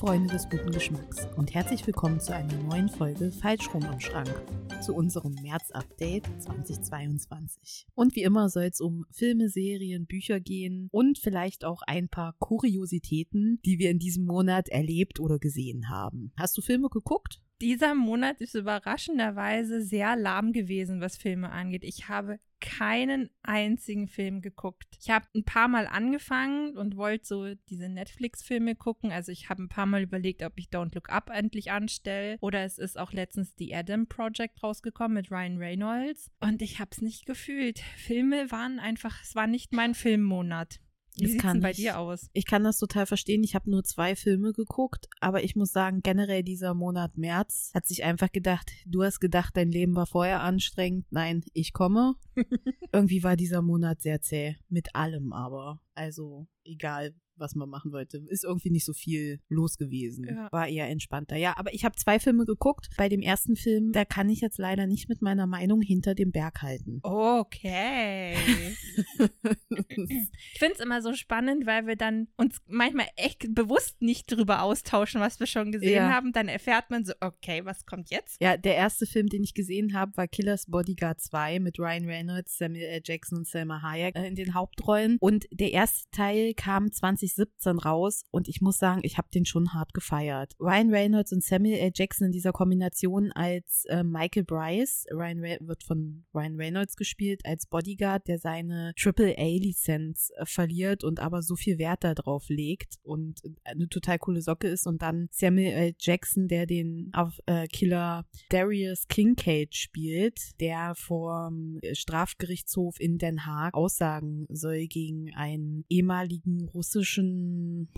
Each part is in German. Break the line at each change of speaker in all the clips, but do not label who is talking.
Freunde des guten Geschmacks und herzlich willkommen zu einer neuen Folge Falschrum im Schrank, zu unserem März-Update 2022. Und wie immer soll es um Filme, Serien, Bücher gehen und vielleicht auch ein paar Kuriositäten, die wir in diesem Monat erlebt oder gesehen haben. Hast du Filme geguckt?
Dieser Monat ist überraschenderweise sehr lahm gewesen, was Filme angeht. Ich habe keinen einzigen Film geguckt. Ich habe ein paar Mal angefangen und wollte so diese Netflix-Filme gucken. Also ich habe ein paar Mal überlegt, ob ich Don't Look Up endlich anstelle. Oder es ist auch letztens The Adam Project rausgekommen mit Ryan Reynolds. Und ich habe es nicht gefühlt. Filme waren einfach, es war nicht mein Filmmonat. Wie
kann
denn bei
ich.
dir aus?
Ich kann das total verstehen. Ich habe nur zwei Filme geguckt, aber ich muss sagen, generell dieser Monat März hat sich einfach gedacht, du hast gedacht, dein Leben war vorher anstrengend. Nein, ich komme. Irgendwie war dieser Monat sehr zäh. Mit allem aber. Also, egal, was man machen wollte. Ist irgendwie nicht so viel los gewesen.
Ja.
War eher entspannter. Ja, aber ich habe zwei Filme geguckt. Bei dem ersten Film, da kann ich jetzt leider nicht mit meiner Meinung hinter dem Berg halten.
Okay. Ich finde es immer so spannend, weil wir dann uns manchmal echt bewusst nicht drüber austauschen, was wir schon gesehen
Ja.
haben. Dann erfährt man so, okay, was kommt jetzt?
Ja, der erste Film, den ich gesehen habe, war Killers Bodyguard 2 mit Ryan Reynolds, Samuel L. Jackson und Selma Hayek äh, in den Hauptrollen. Und der erste Teil kam 2017 raus und ich muss sagen, ich habe den schon hart gefeiert. Ryan Reynolds und Samuel L. Jackson in dieser Kombination als äh, Michael Bryce, Ryan Re wird von Ryan Reynolds gespielt, als Bodyguard, der seine AAA-Lizenz äh, verliert und aber so viel Wert darauf legt und eine total coole Socke ist und dann Samuel L. Jackson, der den äh, Killer Darius Kincaid spielt, der vom Strafgerichtshof in Den Haag aussagen soll gegen einen ehemaligen russischen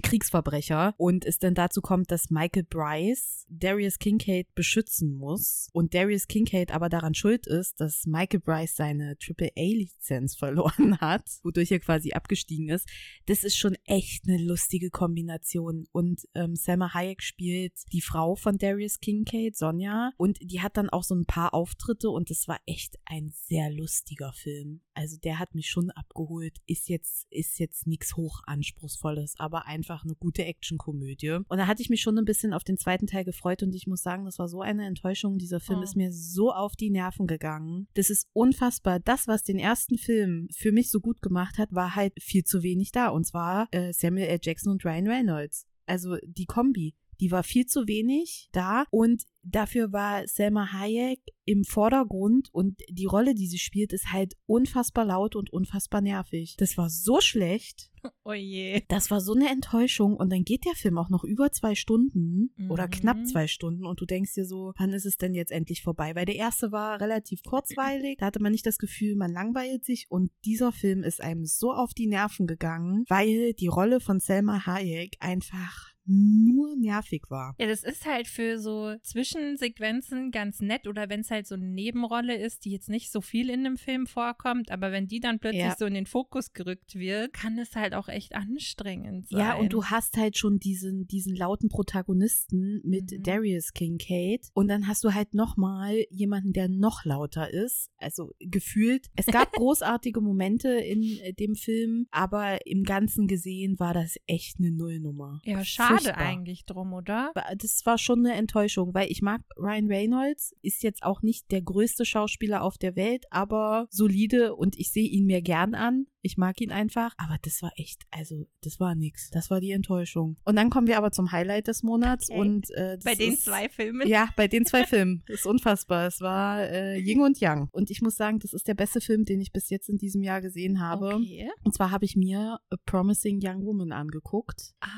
Kriegsverbrecher und es dann dazu kommt, dass Michael Bryce Darius Kincaid beschützen muss und Darius Kincaid aber daran schuld ist, dass Michael Bryce seine AAA-Lizenz verloren hat, wodurch er quasi abgestiegen ist. Das ist schon echt eine lustige Kombination und ähm, Selma Hayek spielt die Frau von Darius Kincaid, Sonja, und die hat dann auch so ein paar Auftritte und es war echt ein sehr lustiger Film. Also der hat mich schon abgeholt. Ist jetzt ist jetzt nichts hochanspruchsvolles, aber einfach eine gute Actionkomödie. Und da hatte ich mich schon ein bisschen auf den zweiten Teil gefreut und ich muss sagen, das war so eine Enttäuschung. Dieser Film
Oh.
ist mir so auf die Nerven gegangen. Das ist unfassbar. Das, was den ersten Film für mich so gut gemacht hat, war halt viel zu wenig da. Und zwar äh, Samuel L. Jackson und Ryan Reynolds. Also die Kombi. Die war viel zu wenig da und dafür war Selma Hayek im Vordergrund und die Rolle, die sie spielt, ist halt unfassbar laut und unfassbar nervig. Das war so schlecht.
Oh je.
Das war so eine Enttäuschung und dann geht der Film auch noch über zwei Stunden oder
Mhm.
knapp zwei Stunden und du denkst dir so, wann ist es denn jetzt endlich vorbei? Weil der erste war relativ kurzweilig, da hatte man nicht das Gefühl, man langweilt sich und dieser Film ist einem so auf die Nerven gegangen, weil die Rolle von Selma Hayek einfach nur nervig war.
Ja, das ist halt für so Zwischensequenzen ganz nett oder wenn es halt so eine Nebenrolle ist, die jetzt nicht so viel in dem Film vorkommt, aber wenn die dann plötzlich
Ja.
so in den Fokus gerückt wird, kann es halt auch echt anstrengend sein.
Ja, und du hast halt schon diesen, diesen lauten Protagonisten mit
Mhm.
Darius Kincaid. Und dann hast du halt nochmal jemanden, der noch lauter ist. Also gefühlt. Es gab großartige Momente in äh, dem Film, aber im Ganzen gesehen war das echt eine Nullnummer.
Ja, schade
Furchtbar.
eigentlich drum, oder?
Das war schon eine Enttäuschung, weil ich mag Ryan Reynolds, ist jetzt auch nicht der größte Schauspieler auf der Welt, aber solide und ich sehe ihn mir gern an. Ich mag ihn einfach, aber das war echt, also das war nix. Das war die Enttäuschung. Und dann kommen wir aber zum Highlight des Monats
Okay.
und äh,
Bei den
ist,
zwei Filmen.
Ja, bei den zwei Filmen. Das ist unfassbar. Es war äh, Ying und Yang. Und ich muss sagen, das ist der beste Film, den ich bis jetzt in diesem Jahr gesehen habe.
Okay.
Und zwar habe ich mir A Promising Young Woman angeguckt.
Ah.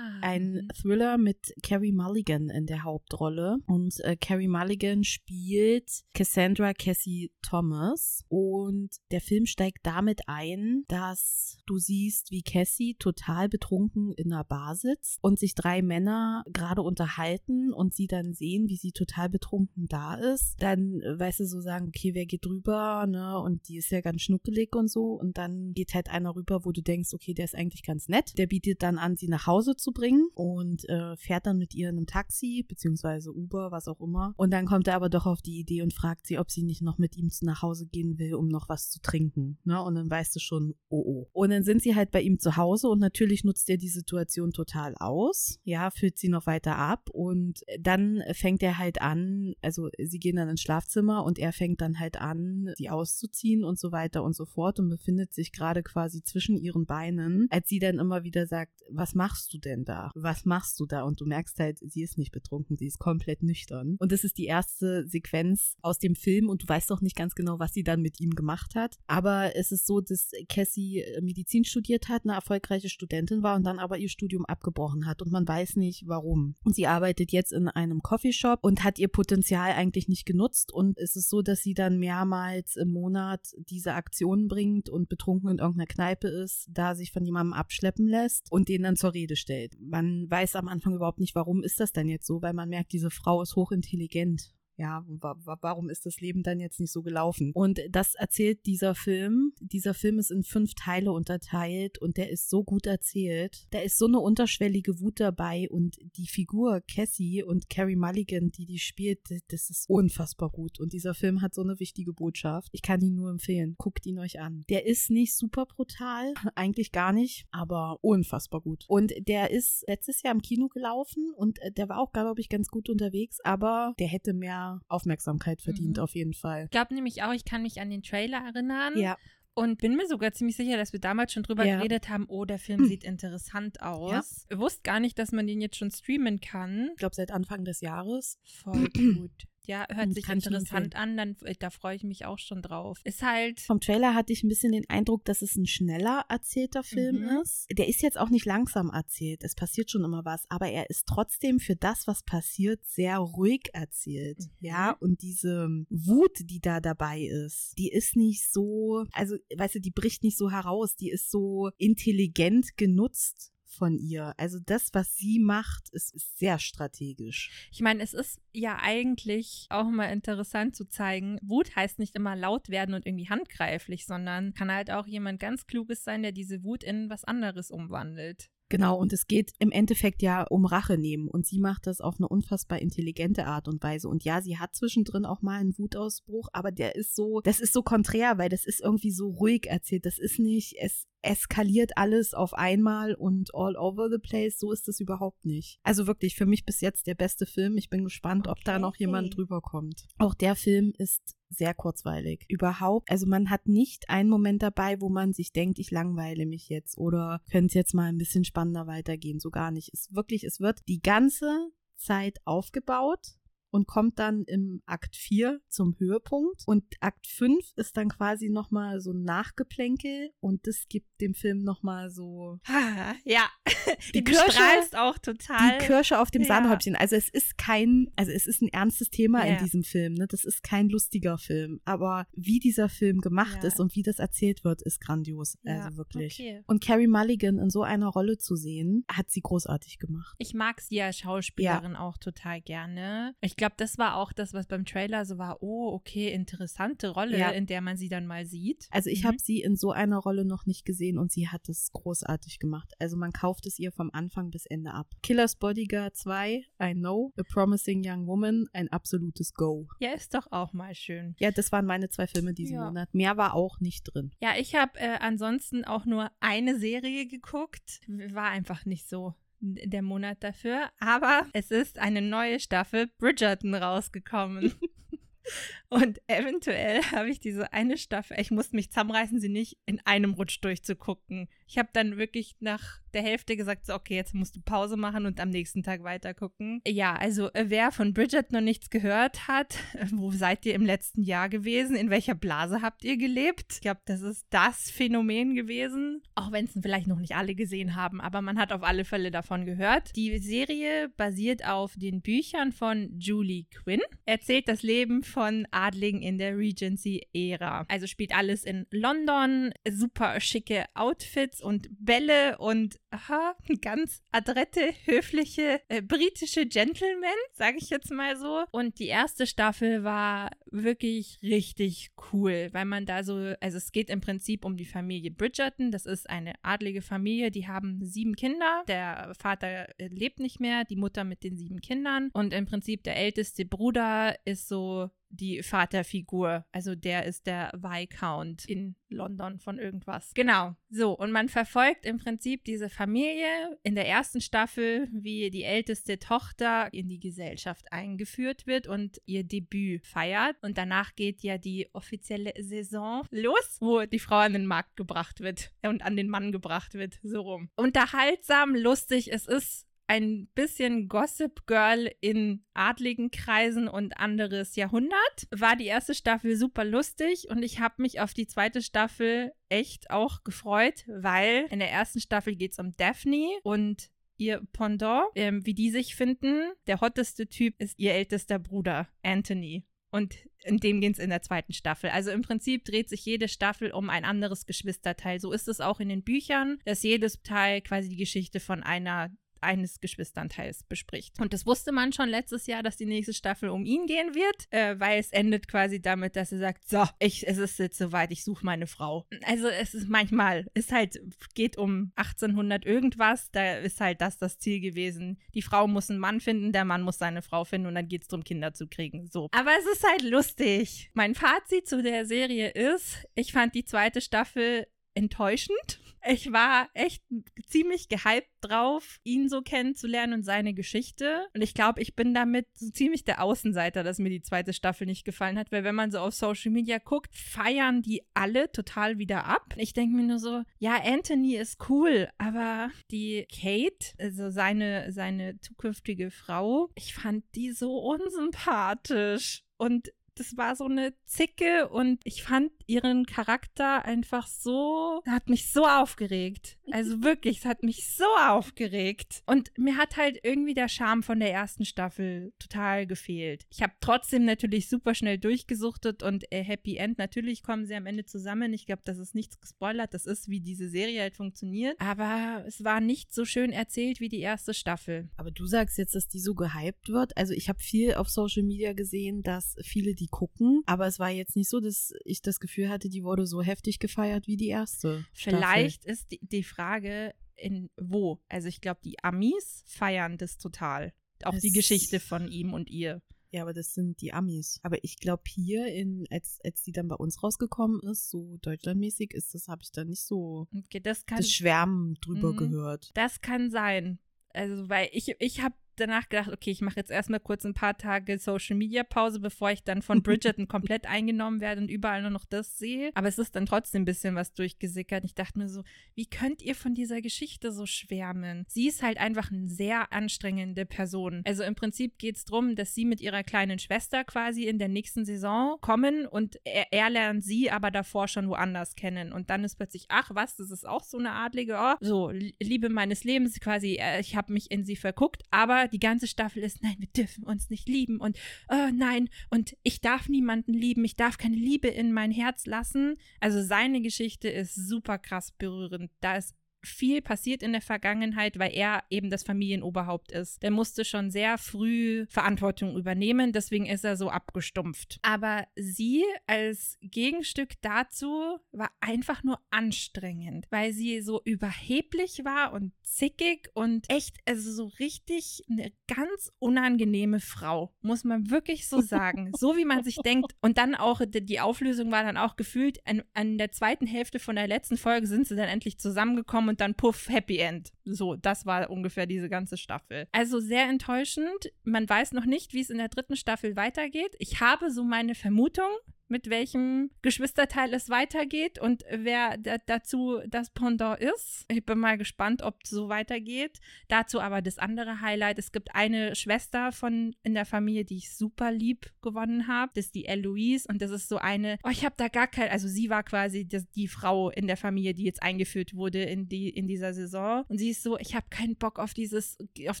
Ein
mhm.
Thriller mit Carrie Mulligan in der Hauptrolle. Und äh, Carrie Mulligan spielt Cassandra Cassie Thomas. Und der Film steigt damit ein, dass du siehst, wie Cassie total betrunken in einer Bar sitzt und sich drei Männer gerade unterhalten und sie dann sehen, wie sie total betrunken da ist. Dann, äh, weißt du, so sagen, okay, wer geht rüber, ne? Und die ist ja ganz schnuckelig und so. Und dann geht halt einer rüber, wo du denkst, okay, der ist eigentlich ganz nett. Der bietet dann an, sie nach Hause zu bringen. Und äh, fährt dann mit ihr in einem Taxi, beziehungsweise Uber, was auch immer. Und dann kommt er aber doch auf die Idee und fragt sie, ob sie nicht noch mit ihm nach Hause gehen will, um noch was zu trinken. Ne? Und dann weißt du schon, oh oh. Und dann sind sie halt bei ihm zu Hause und natürlich nutzt er die Situation total aus. Ja, führt sie noch weiter ab und dann fängt er halt an, also sie gehen dann ins Schlafzimmer und er fängt dann halt an, sie auszuziehen und so weiter und so fort und befindet sich gerade quasi zwischen ihren Beinen, als sie dann immer wieder sagt, was machst du denn da? Was machst du da? Und du merkst halt, sie ist nicht betrunken, sie ist komplett nüchtern. Und das ist die erste Sequenz aus dem Film und du weißt doch nicht ganz genau, was sie dann mit ihm gemacht hat. Aber es ist so, dass Cassie Medizin studiert hat, eine erfolgreiche Studentin war und dann aber ihr Studium abgebrochen hat und man weiß nicht warum. Und sie arbeitet jetzt in einem Coffeeshop und hat ihr Potenzial eigentlich nicht genutzt und es ist so, dass sie dann mehrmals im Monat diese Aktionen bringt und betrunken in irgendeiner Kneipe ist, da sich von jemandem abschleppen lässt und den dann zur Rede stellt. Man weiß am Anfang überhaupt nicht, warum ist das denn jetzt so, weil man merkt, diese Frau ist hochintelligent ja, wa warum ist das Leben dann jetzt nicht so gelaufen? Und das erzählt dieser Film. Dieser Film ist in fünf Teile unterteilt und der ist so gut erzählt. Da ist so eine unterschwellige Wut dabei und die Figur Cassie und Carrie Mulligan, die die spielt, das ist unfassbar gut. Und dieser Film hat so eine wichtige Botschaft. Ich kann ihn nur empfehlen. Guckt ihn euch an. Der ist nicht super brutal, eigentlich gar nicht, aber unfassbar gut. Und der ist letztes Jahr im Kino gelaufen und äh, der war auch, glaube ich, ganz gut unterwegs, aber der hätte mehr Aufmerksamkeit verdient, mhm. auf jeden Fall.
Ich glaube nämlich auch, ich kann mich an den Trailer erinnern.
Ja.
Und bin mir sogar ziemlich sicher, dass wir damals schon drüber ja. geredet haben, oh, der Film sieht interessant aus. Ja. Wusste gar nicht, dass man den jetzt schon streamen kann.
Ich glaube, seit Anfang des Jahres.
Voll gut ja, hört hm, sich interessant an, dann äh, da freue ich mich auch schon drauf. Ist halt.
Vom Trailer hatte ich ein bisschen den Eindruck, dass es ein schneller erzählter Film mhm. ist. Der ist jetzt auch nicht langsam erzählt. Es passiert schon immer was, aber er ist trotzdem für das, was passiert, sehr ruhig erzählt. Mhm. Ja, und diese Wut, die da dabei ist, die ist nicht so, also, weißt du, die bricht nicht so heraus, die ist so intelligent genutzt von ihr. Also das, was sie macht, ist, ist sehr strategisch.
Ich meine, es ist ja eigentlich auch mal interessant zu zeigen, Wut heißt nicht immer laut werden und irgendwie handgreiflich, sondern kann halt auch jemand ganz Kluges sein, der diese Wut in was anderes umwandelt.
Genau, und es geht im Endeffekt ja um Rache nehmen. Und sie macht das auf eine unfassbar intelligente Art und Weise. Und ja, sie hat zwischendrin auch mal einen Wutausbruch, aber der ist so, das ist so konträr, weil das ist irgendwie so ruhig erzählt. Das ist nicht, es eskaliert alles auf einmal und all over the place. So ist das überhaupt nicht. Also wirklich für mich bis jetzt der beste Film. Ich bin gespannt, okay. ob da noch jemand drüber kommt. Auch der Film ist sehr kurzweilig. Überhaupt, also man hat nicht einen Moment dabei, wo man sich denkt, ich langweile mich jetzt oder könnte es jetzt mal ein bisschen spannender weitergehen. So gar nicht. Es wirklich, es wird die ganze Zeit aufgebaut und kommt dann im Akt 4 zum Höhepunkt. Und Akt 5 ist dann quasi nochmal so ein Nachgeplänkel und das gibt dem Film nochmal so.
ja, die Kirsche auch total.
Die Kirsche auf dem ja. Sahnehäubchen. Also es ist kein, also es ist ein ernstes Thema ja. in diesem Film. Ne? Das ist kein lustiger Film. Aber wie dieser Film gemacht ja. ist und wie das erzählt wird, ist grandios. Also wirklich. Okay. Und Carrie Mulligan in so einer Rolle zu sehen, hat sie großartig gemacht.
Ich mag sie als Schauspielerin auch total gerne. Ich glaube, glaube, das war auch das, was beim Trailer so war, oh, okay, interessante Rolle, ja. in der man sie dann mal sieht.
Also ich mhm. habe sie in so einer Rolle noch nicht gesehen und sie hat es großartig gemacht. Also man kauft es ihr vom Anfang bis Ende ab. Killer's Bodyguard 2, I Know, A Promising Young Woman, ein absolutes Go.
Ja, ist doch auch mal schön.
Ja, das waren meine zwei Filme diesen ja. Monat. Mehr war auch nicht drin.
Ja, ich habe äh, ansonsten auch nur eine Serie geguckt. War einfach nicht so der Monat dafür. Aber es ist eine neue Staffel Bridgerton rausgekommen. Und eventuell habe ich diese eine Staffel, ich musste mich zusammenreißen, sie nicht in einem Rutsch durchzugucken. Ich habe dann wirklich nach der Hälfte gesagt, so, okay, jetzt musst du Pause machen und am nächsten Tag weiter gucken. Ja, also äh, wer von Bridget noch nichts gehört hat, wo seid ihr im letzten Jahr gewesen? In welcher Blase habt ihr gelebt? Ich glaube, das ist das Phänomen gewesen, auch wenn es vielleicht noch nicht alle gesehen haben, aber man hat auf alle Fälle davon gehört. Die Serie basiert auf den Büchern von Julie Quinn, erzählt das Leben von Adligen in der Regency-Ära. Also spielt alles in London, super schicke Outfits Witz und Bälle und aha, ganz adrette, höfliche äh, britische Gentlemen, sage ich jetzt mal so. Und die erste Staffel war wirklich richtig cool, weil man da so, also es geht im Prinzip um die Familie Bridgerton. Das ist eine adlige Familie, die haben sieben Kinder. Der Vater äh, lebt nicht mehr, die Mutter mit den sieben Kindern. Und im Prinzip der älteste Bruder ist so die Vaterfigur. Also der ist der Viscount in London von irgendwas. Genau. So, und man verfolgt im Prinzip diese Familie in der ersten Staffel, wie die älteste Tochter in die Gesellschaft eingeführt wird und ihr Debüt feiert. Und danach geht ja die offizielle Saison los, wo die Frau an den Markt gebracht wird und an den Mann gebracht wird. So rum. Unterhaltsam, lustig. Es ist ein bisschen Gossip Girl in adligen Kreisen und anderes Jahrhundert. War die erste Staffel super lustig und ich habe mich auf die zweite Staffel echt auch gefreut, weil in der ersten Staffel geht es um Daphne und ihr Pendant, ähm, wie die sich finden. Der hotteste Typ ist ihr ältester Bruder, Anthony. Und in dem geht es in der zweiten Staffel. Also im Prinzip dreht sich jede Staffel um ein anderes Geschwisterteil. So ist es auch in den Büchern, dass jedes Teil quasi die Geschichte von einer eines Geschwisternteils bespricht. Und das wusste man schon letztes Jahr, dass die nächste Staffel um ihn gehen wird, äh, weil es endet quasi damit, dass er sagt, so, ich, es ist jetzt soweit, ich suche meine Frau. Also es ist manchmal, es halt, geht um 1800 irgendwas, da ist halt das das Ziel gewesen. Die Frau muss einen Mann finden, der Mann muss seine Frau finden und dann geht es darum, Kinder zu kriegen. So. Aber es ist halt lustig. Mein Fazit zu der Serie ist, ich fand die zweite Staffel enttäuschend. Ich war echt ziemlich gehypt drauf, ihn so kennenzulernen und seine Geschichte. Und ich glaube, ich bin damit so ziemlich der Außenseiter, dass mir die zweite Staffel nicht gefallen hat, weil wenn man so auf Social Media guckt, feiern die alle total wieder ab. Ich denke mir nur so, ja, Anthony ist cool, aber die Kate, also seine, seine zukünftige Frau, ich fand die so unsympathisch. Und das war so eine Zicke und ich fand ihren Charakter einfach so, hat mich so aufgeregt. Also wirklich, es hat mich so aufgeregt. Und mir hat halt irgendwie der Charme von der ersten Staffel total gefehlt. Ich habe trotzdem natürlich super schnell durchgesuchtet und äh, Happy End, natürlich kommen sie am Ende zusammen. Ich glaube, das ist nichts gespoilert. Das ist, wie diese Serie halt funktioniert. Aber es war nicht so schön erzählt wie die erste Staffel.
Aber du sagst jetzt, dass die so gehypt wird. Also ich habe viel auf Social Media gesehen, dass viele die gucken. Aber es war jetzt nicht so, dass ich das Gefühl hatte, die wurde so heftig gefeiert wie die erste.
Vielleicht Staffel. ist die, die Frage, in wo. Also ich glaube, die Amis feiern das total. Auch das die Geschichte von ihm und ihr.
Ja, aber das sind die Amis. Aber ich glaube hier, in, als, als die dann bei uns rausgekommen ist, so deutschlandmäßig ist das, habe ich da nicht so
okay, das, kann,
das Schwärmen drüber mh, gehört.
Das kann sein. Also, weil ich, ich habe danach gedacht, okay, ich mache jetzt erstmal kurz ein paar Tage Social Media Pause, bevor ich dann von Bridgerton komplett eingenommen werde und überall nur noch das sehe. Aber es ist dann trotzdem ein bisschen was durchgesickert. Ich dachte mir so, wie könnt ihr von dieser Geschichte so schwärmen? Sie ist halt einfach eine sehr anstrengende Person. Also im Prinzip geht es darum, dass sie mit ihrer kleinen Schwester quasi in der nächsten Saison kommen und er, er lernt sie aber davor schon woanders kennen. Und dann ist plötzlich, ach was, das ist auch so eine adlige, oh, so, Liebe meines Lebens quasi, äh, ich habe mich in sie verguckt, aber die ganze Staffel ist, nein, wir dürfen uns nicht lieben und oh nein, und ich darf niemanden lieben, ich darf keine Liebe in mein Herz lassen. Also seine Geschichte ist super krass berührend. Da ist viel passiert in der Vergangenheit, weil er eben das Familienoberhaupt ist. Der musste schon sehr früh Verantwortung übernehmen, deswegen ist er so abgestumpft. Aber sie als Gegenstück dazu war einfach nur anstrengend, weil sie so überheblich war und zickig und echt, also so richtig eine ganz unangenehme Frau, muss man wirklich so sagen. so wie man sich denkt. Und dann auch, die Auflösung war dann auch gefühlt, an, an der zweiten Hälfte von der letzten Folge sind sie dann endlich zusammengekommen und dann puff, Happy End. So, das war ungefähr diese ganze Staffel. Also sehr enttäuschend. Man weiß noch nicht, wie es in der dritten Staffel weitergeht. Ich habe so meine Vermutung, mit welchem Geschwisterteil es weitergeht und wer dazu das Pendant ist. Ich bin mal gespannt, ob es so weitergeht. Dazu aber das andere Highlight. Es gibt eine Schwester von in der Familie, die ich super lieb gewonnen habe. Das ist die Eloise und das ist so eine, oh, ich habe da gar kein, also sie war quasi das, die Frau in der Familie, die jetzt eingeführt wurde in, die, in dieser Saison. Und sie ist so, ich habe keinen Bock auf dieses, auf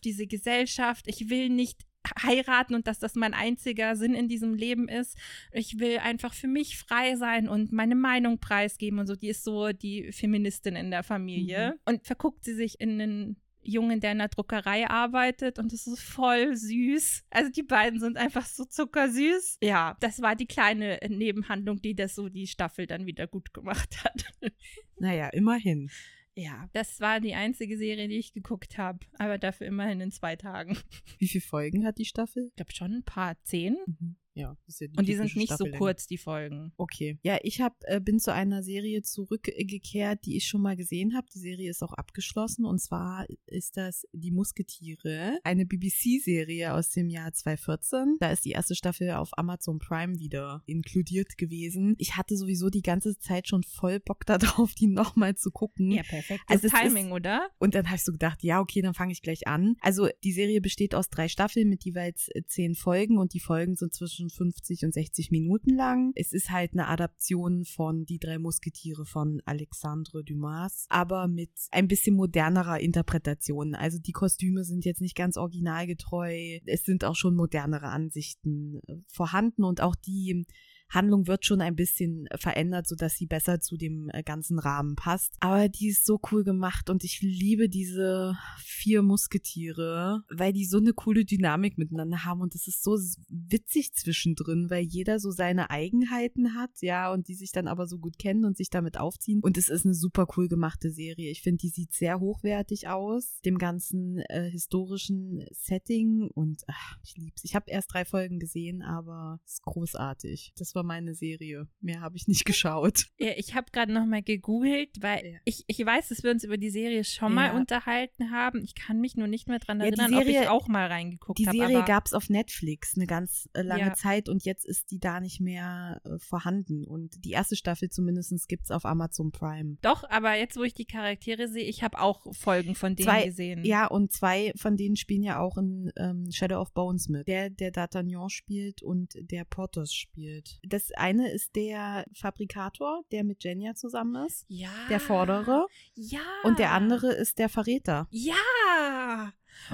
diese Gesellschaft. Ich will nicht heiraten und dass das mein einziger Sinn in diesem Leben ist. Ich will einfach für mich frei sein und meine Meinung preisgeben und so. Die ist so die Feministin in der Familie. Mhm. Und verguckt sie sich in einen Jungen, der in der Druckerei arbeitet und es ist voll süß. Also die beiden sind einfach so zuckersüß. Ja, das war die kleine Nebenhandlung, die das so die Staffel dann wieder gut gemacht hat.
Naja, immerhin.
Ja, das war die einzige Serie, die ich geguckt habe, aber dafür immerhin in zwei Tagen.
Wie viele Folgen hat die Staffel?
Ich glaube schon ein paar, zehn.
Mhm. Ja,
ist ja die Und die sind nicht so kurz, die Folgen.
Okay. Ja, ich hab, äh, bin zu einer Serie zurückgekehrt, die ich schon mal gesehen habe. Die Serie ist auch abgeschlossen. Und zwar ist das Die Musketiere, eine BBC-Serie aus dem Jahr 2014. Da ist die erste Staffel auf Amazon Prime wieder inkludiert gewesen. Ich hatte sowieso die ganze Zeit schon voll Bock darauf, die nochmal zu gucken.
Ja, perfekt. Also Timing, ist, oder?
Und dann habe ich so gedacht, ja, okay, dann fange ich gleich an. Also die Serie besteht aus drei Staffeln mit jeweils äh, zehn Folgen und die Folgen sind zwischen zwischen 50 und 60 Minuten lang. Es ist halt eine Adaption von Die drei Musketiere von Alexandre Dumas, aber mit ein bisschen modernerer Interpretation. Also die Kostüme sind jetzt nicht ganz originalgetreu. Es sind auch schon modernere Ansichten äh, vorhanden und auch die Handlung wird schon ein bisschen verändert, sodass sie besser zu dem äh, ganzen Rahmen passt. Aber die ist so cool gemacht und ich liebe diese vier Musketiere, weil die so eine coole Dynamik miteinander haben und es ist so witzig zwischendrin, weil jeder so seine Eigenheiten hat, ja, und die sich dann aber so gut kennen und sich damit aufziehen. Und es ist eine super cool gemachte Serie. Ich finde, die sieht sehr hochwertig aus, dem ganzen äh, historischen Setting und ach, ich lieb's. Ich habe erst drei Folgen gesehen, aber es ist großartig. Das war meine Serie. Mehr habe ich nicht geschaut.
Ja, ich habe gerade noch mal gegoogelt, weil ja. ich, ich weiß, dass wir uns über die Serie schon mal unterhalten haben. Ich kann mich nur nicht mehr dran erinnern, ja, Serie, ob ich auch mal reingeguckt habe.
Die Serie gab es auf Netflix eine ganz äh, lange Zeit und jetzt ist die da nicht mehr äh, vorhanden. Und die erste Staffel zumindest gibt es auf Amazon Prime.
Doch, aber jetzt, wo ich die Charaktere sehe, ich habe auch Folgen von denen
zwei,
gesehen.
Ja, und zwei von denen spielen ja auch in ähm, Shadow of Bones mit. Der, der D'Artagnan spielt und der Portos spielt. Das eine ist der Fabrikator, der mit Jenja zusammen ist.
Ja.
Der Vordere.
Ja.
Und der andere ist der Verräter.
Ja.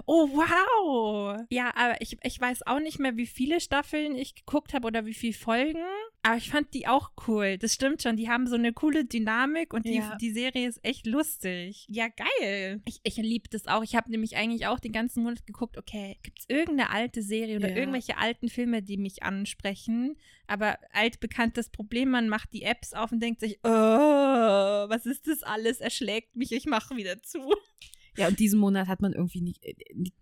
Oh, wow. Ja, aber ich, ich weiß auch nicht mehr, wie viele Staffeln ich geguckt habe oder wie viele Folgen. Aber ich fand die auch cool. Das stimmt schon. Die haben so eine coole Dynamik und die, ja. die Serie ist echt lustig. Ja, geil. Ich, ich liebe das auch. Ich habe nämlich eigentlich auch den ganzen Monat geguckt, okay, gibt es irgendeine alte Serie oder ja. irgendwelche alten Filme, die mich ansprechen? Aber altbekanntes Problem, man macht die Apps auf und denkt sich, oh, was ist das alles? Erschlägt mich, ich mache wieder zu.
Ja, und diesen Monat hat man irgendwie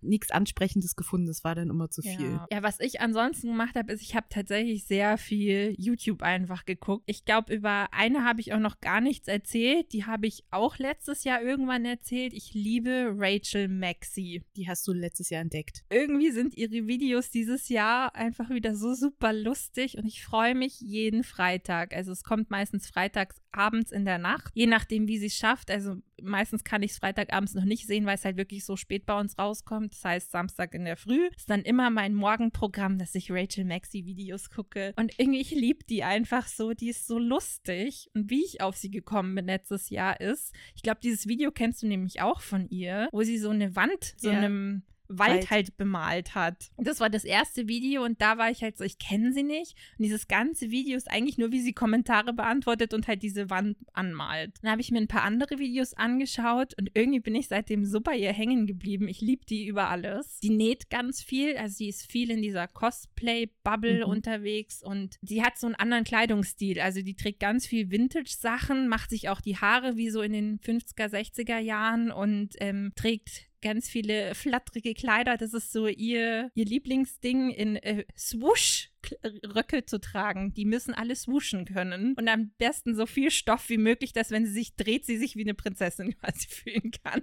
nichts Ansprechendes gefunden. Das war dann immer zu viel.
Ja, ja was ich ansonsten gemacht habe, ist, ich habe tatsächlich sehr viel YouTube einfach geguckt. Ich glaube, über eine habe ich auch noch gar nichts erzählt. Die habe ich auch letztes Jahr irgendwann erzählt. Ich liebe Rachel Maxi.
Die hast du letztes Jahr entdeckt.
Irgendwie sind ihre Videos dieses Jahr einfach wieder so super lustig und ich freue mich jeden Freitag. Also es kommt meistens freitags abends in der Nacht, je nachdem, wie sie es schafft. Also meistens kann ich es Freitagabends noch nicht sehen, weil es halt wirklich so spät bei uns rauskommt. Das heißt, Samstag in der Früh ist dann immer mein Morgenprogramm, dass ich Rachel Maxi Videos gucke. Und irgendwie, ich liebe die einfach so. Die ist so lustig. Und wie ich auf sie gekommen bin letztes Jahr ist, ich glaube, dieses Video kennst du nämlich auch von ihr, wo sie so eine Wand, so ja. einem Wald halt bemalt hat. Das war das erste Video und da war ich halt so, ich kenne sie nicht. Und dieses ganze Video ist eigentlich nur, wie sie Kommentare beantwortet und halt diese Wand anmalt. Dann habe ich mir ein paar andere Videos angeschaut und irgendwie bin ich seitdem so bei ihr hängen geblieben. Ich liebe die über alles. Die näht ganz viel, also sie ist viel in dieser Cosplay-Bubble mhm. unterwegs und sie hat so einen anderen Kleidungsstil. Also die trägt ganz viel Vintage-Sachen, macht sich auch die Haare wie so in den 50er, 60er Jahren und ähm, trägt ganz viele flatterige Kleider. Das ist so ihr, ihr Lieblingsding in äh, Swoosh. Röcke zu tragen. Die müssen alle swooschen können. Und am besten so viel Stoff wie möglich, dass wenn sie sich dreht, sie sich wie eine Prinzessin quasi fühlen kann.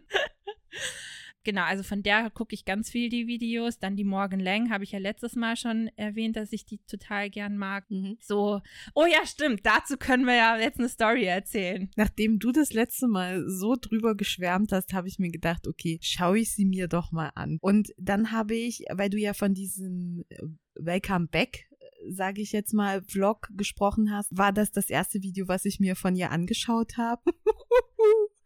Genau, also von der gucke ich ganz viel die Videos. Dann die Morgan Lang habe ich ja letztes Mal schon erwähnt, dass ich die total gern mag. Mhm. So, oh ja, stimmt, dazu können wir ja jetzt eine Story erzählen.
Nachdem du das letzte Mal so drüber geschwärmt hast, habe ich mir gedacht, okay, schaue ich sie mir doch mal an. Und dann habe ich, weil du ja von diesem äh, Welcome Back äh, sage ich jetzt mal, Vlog gesprochen hast, war das das erste Video, was ich mir von ihr angeschaut habe.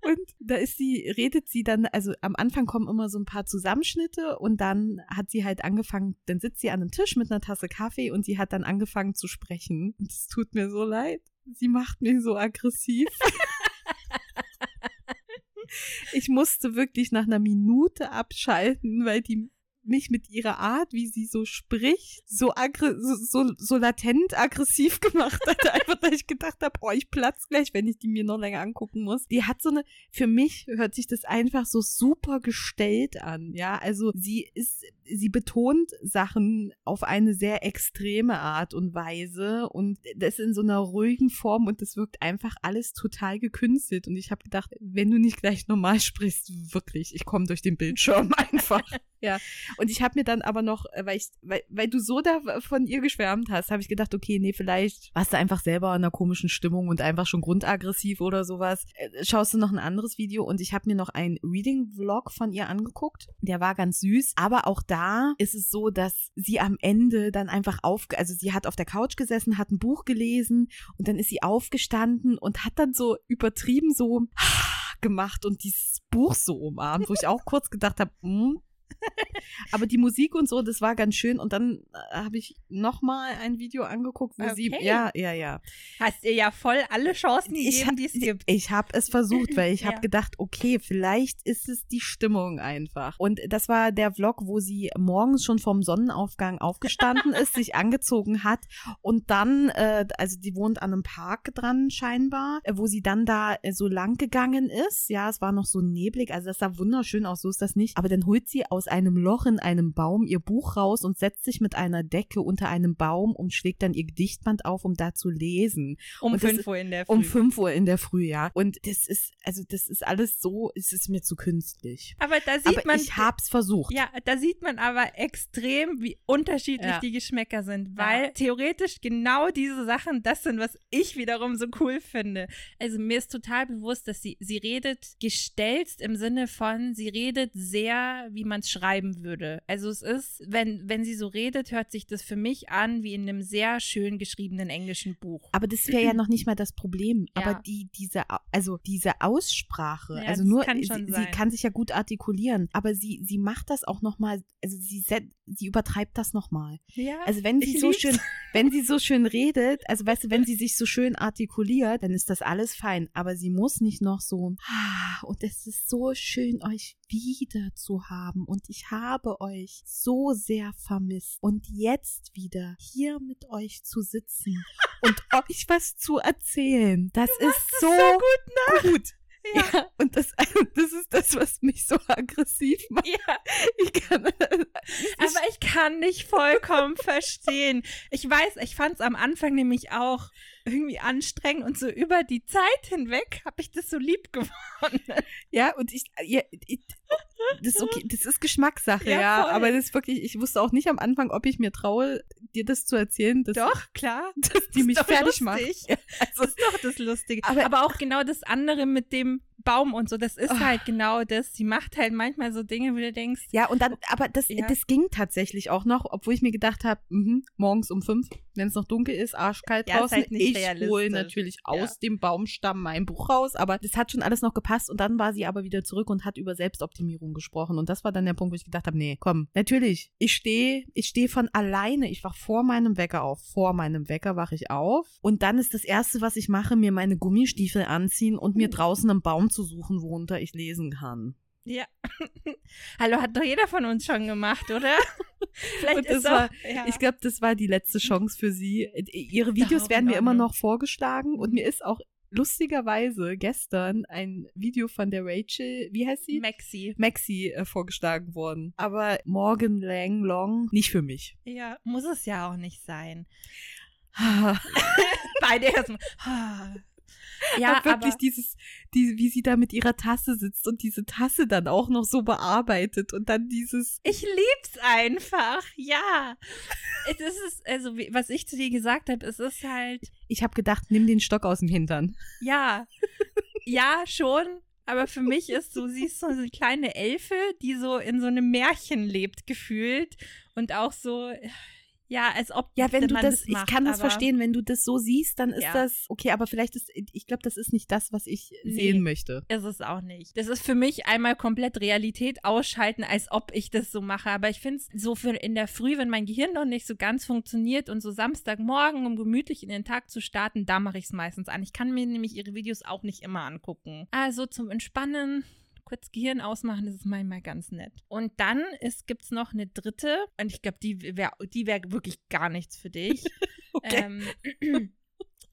Und da ist sie, redet sie dann, also am Anfang kommen immer so ein paar Zusammenschnitte und dann hat sie halt angefangen, dann sitzt sie an einem Tisch mit einer Tasse Kaffee und sie hat dann angefangen zu sprechen. Und es tut mir so leid. Sie macht mich so aggressiv. ich musste wirklich nach einer Minute abschalten, weil die mich mit ihrer Art, wie sie so spricht, so, so, so, so latent aggressiv gemacht hat. Einfach, dass ich gedacht habe, oh, ich platz gleich, wenn ich die mir noch länger angucken muss. Die hat so eine, für mich hört sich das einfach so super gestellt an. Ja, also sie ist, sie betont Sachen auf eine sehr extreme Art und Weise und das in so einer ruhigen Form und das wirkt einfach alles total gekünstelt. Und ich habe gedacht, wenn du nicht gleich normal sprichst, wirklich, ich komme durch den Bildschirm einfach. Ja. Und ich habe mir dann aber noch, äh, weil ich, weil, weil du so da von ihr geschwärmt hast, habe ich gedacht, okay, nee, vielleicht warst du einfach selber in einer komischen Stimmung und einfach schon grundaggressiv oder sowas. Äh, schaust du noch ein anderes Video und ich habe mir noch einen Reading-Vlog von ihr angeguckt. Der war ganz süß, aber auch da ist es so, dass sie am Ende dann einfach auf, also sie hat auf der Couch gesessen, hat ein Buch gelesen und dann ist sie aufgestanden und hat dann so übertrieben so gemacht und dieses Buch so umarmt, wo ich auch kurz gedacht habe, hm, aber die Musik und so, das war ganz schön. Und dann äh, habe ich noch mal ein Video angeguckt, wo okay. sie, ja, ja, ja.
Hast ihr ja voll alle Chancen gegeben, die es gibt.
Ich habe es versucht, weil ich ja. habe gedacht, okay, vielleicht ist es die Stimmung einfach. Und das war der Vlog, wo sie morgens schon vom Sonnenaufgang aufgestanden ist, sich angezogen hat und dann, äh, also die wohnt an einem Park dran scheinbar, äh, wo sie dann da äh, so lang gegangen ist. Ja, es war noch so neblig, also das sah wunderschön aus, so ist das nicht. Aber dann holt sie aus einem Loch in einem Baum ihr Buch raus und setzt sich mit einer Decke unter einem Baum und schlägt dann ihr Gedichtband auf, um da zu lesen.
Um fünf Uhr in der
Früh. Um fünf Uhr in der Früh, ja. Und das ist, also das ist alles so, es ist mir zu künstlich.
Aber da sieht
aber
man.
Ich hab's versucht.
Ja, da sieht man aber extrem, wie unterschiedlich ja. die Geschmäcker sind, weil ja. theoretisch genau diese Sachen das sind, was ich wiederum so cool finde. Also mir ist total bewusst, dass sie, sie redet gestelzt im Sinne von, sie redet sehr, wie man es schreiben würde. Also es ist, wenn, wenn sie so redet, hört sich das für mich an wie in einem sehr schön geschriebenen englischen Buch.
Aber das wäre ja noch nicht mal das Problem. Ja. Aber die, diese, also diese Aussprache, ja, also nur, kann sie, sie, kann sich ja gut artikulieren, aber sie, sie macht das auch nochmal, also sie, sie übertreibt das nochmal. Ja, also wenn sie so lieb's. schön, wenn sie so schön redet, also weißt du, wenn sie sich so schön artikuliert, dann ist das alles fein. Aber sie muss nicht noch so, ah, und es ist so schön, euch wieder zu haben und ich habe euch so sehr vermisst und jetzt wieder hier mit euch zu sitzen und euch was zu erzählen. Das ist so, so, gut, gut. Ja. ja. und das, das ist das, was mich so aggressiv macht. Ja.
Ich kann, Aber ich kann nicht vollkommen verstehen. Ich weiß, ich fand es am Anfang nämlich auch irgendwie anstrengend und so über die Zeit hinweg habe ich das so lieb gewonnen.
Ja, und ich, ja, ich das ist okay, das ist Geschmackssache, ja, ja aber das ist wirklich, ich wusste auch nicht am Anfang, ob ich mir traue, dir das zu erzählen. Dass,
doch, klar.
Dass die mich fertig lustig. macht.
Ja, also, das ist doch das Lustige. Aber, aber auch genau das andere mit dem Baum und so, das ist oh. halt genau das. Sie macht halt manchmal so Dinge, wo du denkst.
Ja, und dann, aber das, ja. das ging tatsächlich auch noch, obwohl ich mir gedacht habe, mh, morgens um fünf, wenn es noch dunkel ist, arschkalt ja, draußen. Halt ich hole natürlich ja. aus dem Baumstamm mein Buch raus, aber das hat schon alles noch gepasst und dann war sie aber wieder zurück und hat über Selbstoptimierung gesprochen. Und das war dann der Punkt, wo ich gedacht habe, nee, komm, natürlich, ich stehe, ich stehe von alleine, ich wach vor meinem Wecker auf. Vor meinem Wecker wache ich auf. Und dann ist das Erste, was ich mache, mir meine Gummistiefel anziehen und mir hm. draußen einen Baum zu suchen, worunter ich lesen kann.
Ja. Hallo, hat doch jeder von uns schon gemacht, oder?
Vielleicht ist war, auch, ja. Ich glaube, das war die letzte Chance für sie. Ihre Videos werden mir immer noch vorgeschlagen und mir ist auch lustigerweise gestern ein Video von der Rachel, wie heißt sie?
Maxi.
Maxi äh, vorgeschlagen worden. Aber Morgan Lang Long nicht für mich.
Ja, muss es ja auch nicht sein. Beide erstmal.
Ja, aber wirklich aber dieses, die, wie sie da mit ihrer Tasse sitzt und diese Tasse dann auch noch so bearbeitet und dann dieses.
Ich lieb's einfach, ja. es ist, also, was ich zu dir gesagt habe, es ist halt.
Ich habe gedacht, nimm den Stock aus dem Hintern.
Ja. ja, schon. Aber für mich ist so, sie ist so eine kleine Elfe, die so in so einem Märchen lebt, gefühlt. Und auch so, Ja, als ob
Ja, wenn du
man
das,
macht,
ich kann das verstehen, wenn du das so siehst, dann ist
Ja.
das, okay, aber vielleicht ist, ich glaube, das ist nicht das, was ich
Nee.
sehen möchte.
Ist es auch nicht. Das ist für mich einmal komplett Realität ausschalten, als ob ich das so mache. Aber ich finde es so für in der Früh, wenn mein Gehirn noch nicht so ganz funktioniert und so Samstagmorgen, um gemütlich in den Tag zu starten, da mache ich es meistens an. Ich kann mir nämlich ihre Videos auch nicht immer angucken. Also zum Entspannen. Kurz Gehirn ausmachen, das ist manchmal ganz nett. Und dann gibt es noch eine dritte, und ich glaube, die wäre die wär wirklich gar nichts für dich. Ähm,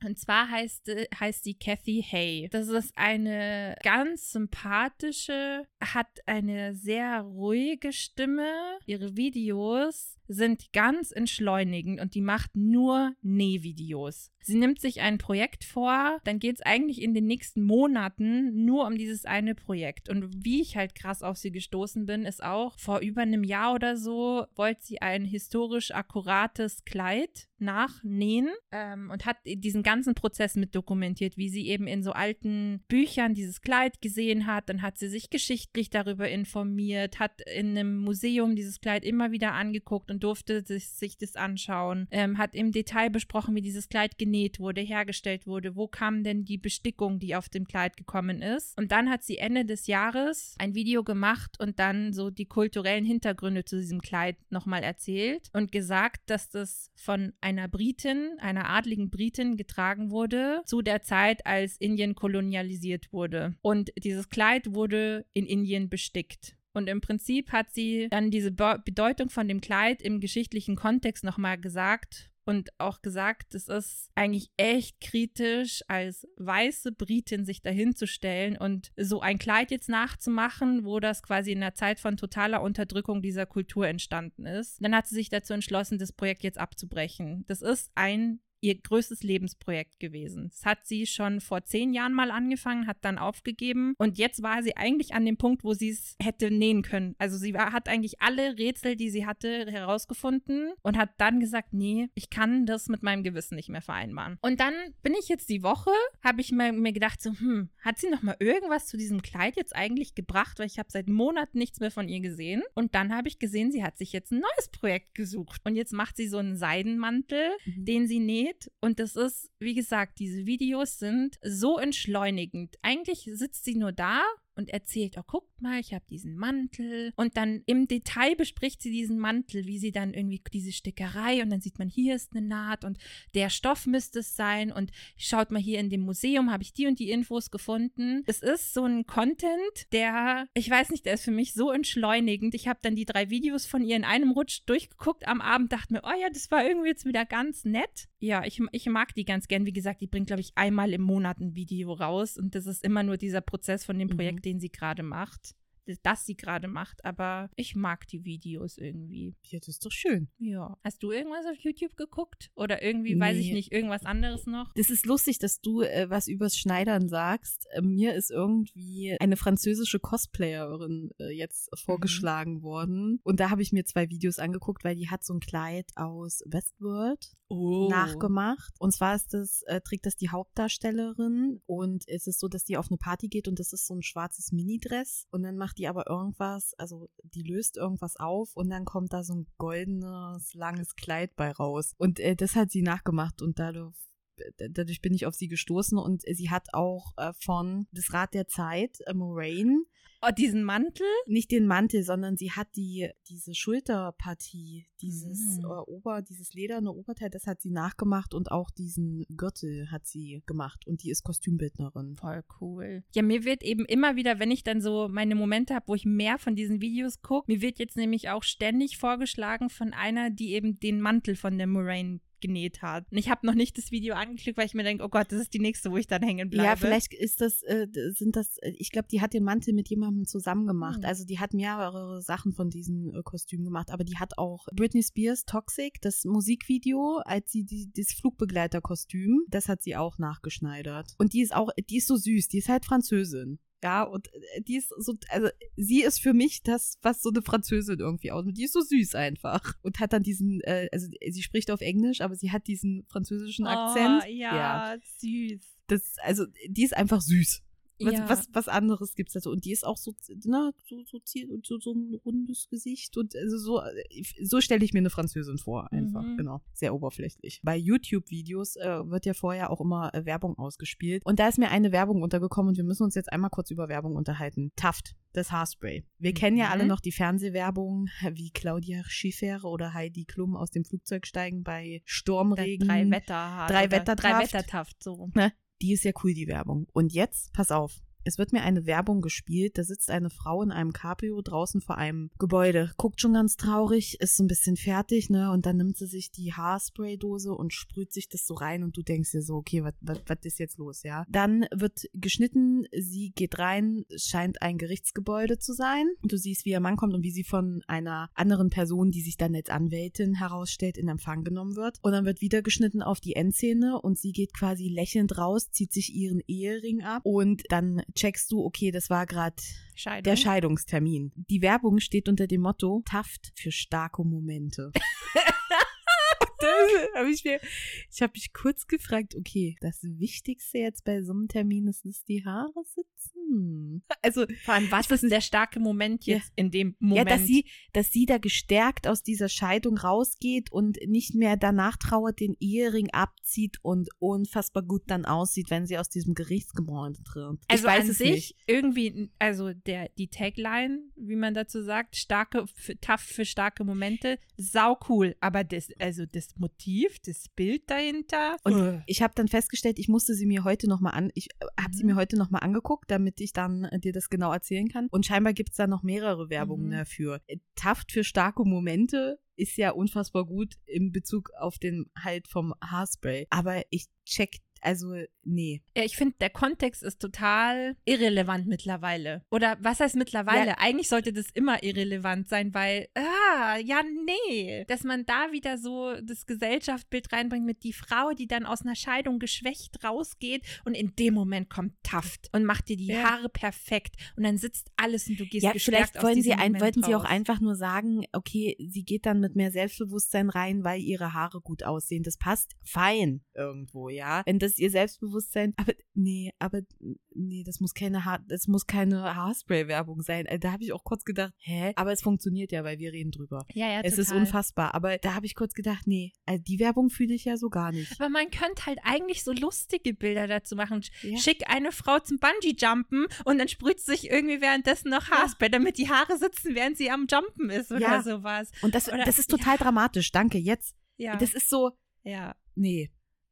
und zwar heißt, äh, heißt die Kathy Hay. Das ist eine ganz sympathische, hat eine sehr ruhige Stimme. Ihre Videos sind ganz entschleunigend und die macht nur Nähvideos. Sie nimmt sich ein Projekt vor, dann geht es eigentlich in den nächsten Monaten nur um dieses eine Projekt. Und wie ich halt krass auf sie gestoßen bin, ist auch, vor über einem Jahr oder so wollte sie ein historisch akkurates Kleid nachnähen ähm, und hat diesen ganzen Prozess mit dokumentiert, wie sie eben in so alten Büchern dieses Kleid gesehen hat. Dann hat sie sich geschichtlich darüber informiert, hat in einem Museum dieses Kleid immer wieder angeguckt und durfte sich, sich das anschauen, ähm, hat im Detail besprochen, wie dieses Kleid genäht wurde, hergestellt wurde, wo kam denn die Bestickung, die auf dem Kleid gekommen ist. Und dann hat sie Ende des Jahres ein Video gemacht und dann so die kulturellen Hintergründe zu diesem Kleid nochmal erzählt und gesagt, dass das von einer Britin, einer adligen Britin getragen wurde, zu der Zeit, als Indien kolonialisiert wurde. Und dieses Kleid wurde in Indien bestickt. Und im Prinzip hat sie dann diese Be Bedeutung von dem Kleid im geschichtlichen Kontext nochmal gesagt und auch gesagt, es ist eigentlich echt kritisch, als weiße Britin sich dahinzustellen und so ein Kleid jetzt nachzumachen, wo das quasi in einer Zeit von totaler Unterdrückung dieser Kultur entstanden ist. Dann hat sie sich dazu entschlossen, das Projekt jetzt abzubrechen. Das ist ein ihr größtes Lebensprojekt gewesen. Das hat sie schon vor zehn Jahren mal angefangen, hat dann aufgegeben und jetzt war sie eigentlich an dem Punkt, wo sie es hätte nähen können. Also sie war, hat eigentlich alle Rätsel, die sie hatte, herausgefunden und hat dann gesagt, nee, ich kann das mit meinem Gewissen nicht mehr vereinbaren. Und dann bin ich jetzt die Woche, habe ich mir, mir gedacht, so, hm, hat sie noch mal irgendwas zu diesem Kleid jetzt eigentlich gebracht, weil ich habe seit Monaten nichts mehr von ihr gesehen. Und dann habe ich gesehen, sie hat sich jetzt ein neues Projekt gesucht und jetzt macht sie so einen Seidenmantel,
Mhm.
den sie näht. Und das ist, wie gesagt, diese Videos sind so entschleunigend. Eigentlich sitzt sie nur da und erzählt, oh, guckt mal, ich habe diesen Mantel. Und dann im Detail bespricht sie diesen Mantel, wie sie dann irgendwie diese Stickerei und dann sieht man, hier ist eine Naht und der Stoff müsste es sein. Und schaut mal hier in dem Museum, habe ich die und die Infos gefunden. Es ist so ein Content, der, ich weiß nicht, der ist für mich so entschleunigend. Ich habe dann die drei Videos von ihr in einem Rutsch durchgeguckt am Abend, dachte mir, oh ja, das war irgendwie jetzt wieder ganz nett. Ja, ich, ich mag die ganz gern. Wie gesagt, die bringt, glaube ich, einmal im Monat ein Video raus und das ist immer nur dieser Prozess von dem
Mhm.
Projekt, den sie gerade macht. Das, sie gerade macht, aber ich mag die Videos irgendwie.
Ja, das ist doch schön.
Ja. Hast du irgendwas auf YouTube geguckt? Oder irgendwie, weiß ich
Nee.
nicht, irgendwas anderes noch?
Das ist lustig, dass du äh, was übers Schneidern sagst. Äh, mir ist irgendwie eine französische Cosplayerin äh, jetzt vorgeschlagen worden. Und da habe ich mir zwei Videos angeguckt, weil die hat so ein Kleid aus Westworld
Oh.
nachgemacht. Und zwar ist das, äh, trägt das die Hauptdarstellerin und es ist so, dass die auf eine Party geht und das ist so ein schwarzes Minidress und dann macht die aber irgendwas, also die löst irgendwas auf und dann kommt da so ein goldenes, langes Kleid bei raus. Und äh, das hat sie nachgemacht und dadurch dadurch bin ich auf sie gestoßen und sie hat auch äh, von Das Rad der Zeit, äh, Moraine,
Oh, diesen Mantel?
nicht den Mantel, sondern sie hat die, diese Schulterpartie, dieses
Mhm.
äh, Ober, dieses lederne Oberteil, das hat sie nachgemacht und auch diesen Gürtel hat sie gemacht und die ist Kostümbildnerin.
Voll cool. Ja, mir wird eben immer wieder, wenn ich dann so meine Momente habe, wo ich mehr von diesen Videos gucke, mir wird jetzt nämlich auch ständig vorgeschlagen von einer, die eben den Mantel von der Moraine genäht hat. Und ich habe noch nicht das Video angeklickt, weil ich mir denke, oh Gott, das ist die nächste, wo ich dann hängen bleibe.
Ja, vielleicht ist das, äh, sind das, äh, ich glaube, die hat den Mantel mit jemandem zusammen gemacht.
Hm.
Also die hat mehrere Sachen von diesen äh, Kostümen gemacht, aber die hat auch Britney Spears Toxic, das Musikvideo, als sie die, das Flugbegleiterkostüm, das hat sie auch nachgeschneidert. Und die ist auch, die ist so süß, die ist halt Französin. Ja, und äh, die ist so, also sie ist für mich das, was so eine Französin irgendwie ausmacht. Die ist so süß einfach. Und hat dann diesen, äh, also sie spricht auf Englisch, aber sie hat diesen französischen Akzent.
Oh, ja, süß.
Das, also, die ist einfach süß. Was,
Ja.
was, was anderes gibt's dazu. Und die ist auch so, na, so, so, ziel- und so, so ein rundes Gesicht. Und also so, äh, so stelle ich mir eine Französin vor, einfach.
Mhm.
Genau. Sehr oberflächlich. Bei YouTube-Videos äh, wird ja vorher auch immer äh, Werbung ausgespielt. Und da ist mir eine Werbung untergekommen und wir müssen uns jetzt einmal kurz über Werbung unterhalten. Taft, das Haarspray. Wir kennen ja
Mhm.
alle noch die Fernsehwerbung, wie Claudia Schiffer oder Heidi Klum aus dem Flugzeug steigen bei Sturmregen.
Drei Wetter.
Drei Wettertaft.
Drei Wettertaft, so.
Die ist ja cool, die Werbung. Und jetzt, pass auf. Es wird mir eine Werbung gespielt, da sitzt eine Frau in einem Cabrio draußen vor einem Gebäude, guckt schon ganz traurig, ist so ein bisschen fertig, ne? Und dann nimmt sie sich die Haarspraydose und sprüht sich das so rein und du denkst dir so, okay, was ist jetzt los, ja? Dann wird geschnitten, sie geht rein, scheint ein Gerichtsgebäude zu sein. Du siehst, wie ihr Mann kommt und wie sie von einer anderen Person, die sich dann als Anwältin herausstellt, in Empfang genommen wird. Und dann wird wieder geschnitten auf die Endszene und sie geht quasi lächelnd raus, zieht sich ihren Ehering ab und dann checkst du, okay, das war gerade
Scheidung.
der Scheidungstermin. Die Werbung steht unter dem Motto Taft für starke Momente. Hab ich mir, ich habe mich kurz gefragt, okay, das Wichtigste jetzt bei so einem Termin ist, dass die Haare sitzen. Also,
Vor allem, was ist der starke Moment
Ja.
jetzt in dem
ja,
Moment?
dass sie, dass sie da gestärkt aus dieser Scheidung rausgeht und nicht mehr danach trauert, den Ehering abzieht und unfassbar gut dann aussieht, wenn sie aus diesem Gerichtsgebäude tritt.
also
ich weiß
an
es
sich
nicht.
irgendwie, also der, die Tagline, wie man dazu sagt, starke, für, tough für starke Momente, sau cool. Aber das, also das Motiv, das Bild dahinter.
Und ich habe dann festgestellt, ich musste sie mir heute nochmal an, ich habe sie
Mhm.
mir heute nochmal angeguckt, damit ich dann äh, dir das genau erzählen kann. Und scheinbar gibt's da noch mehrere Werbungen
Mhm.
dafür. Äh, Taft für starke Momente ist ja unfassbar gut in Bezug auf den Halt vom Haarspray. Aber ich check, also nee.
Ja, ich finde, der Kontext ist total irrelevant mittlerweile. Oder was heißt mittlerweile?
Ja.
Eigentlich sollte das immer irrelevant sein, weil, ah, ja, nee. Dass man da wieder so das Gesellschaftsbild reinbringt mit die Frau, die dann aus einer Scheidung geschwächt rausgeht und in dem Moment kommt Taft und macht dir die
Ja.
Haare perfekt und dann sitzt alles und du gehst
Ja,
gestärkt
vielleicht wollen sie, ein,
Moment
wollten sie auch
raus.
einfach nur sagen, okay, sie geht dann mit mehr Selbstbewusstsein rein, weil ihre Haare gut aussehen. Das passt fein irgendwo, ja. Wenn das ihr Selbstbewusstsein, aber nee, aber nee, das muss keine Haar, das muss keine Haarspray-Werbung sein. Also, Da habe ich auch kurz gedacht, hä? Aber es funktioniert ja, weil wir reden drüber.
Ja, ja,
es ist
total.
unfassbar. Aber da habe ich kurz gedacht, nee, also die Werbung fühle ich ja so gar nicht.
Aber man könnte halt eigentlich so lustige Bilder dazu machen.
Ja.
Schick eine Frau zum Bungee-Jumpen und dann sprüht sich irgendwie währenddessen noch Haarspray, damit die Haare sitzen, während sie am Jumpen ist oder
Ja.
sowas.
Und das,
Oder-
das ist total dramatisch. Danke. Jetzt,
Ja.
das ist so,
ja.
nee.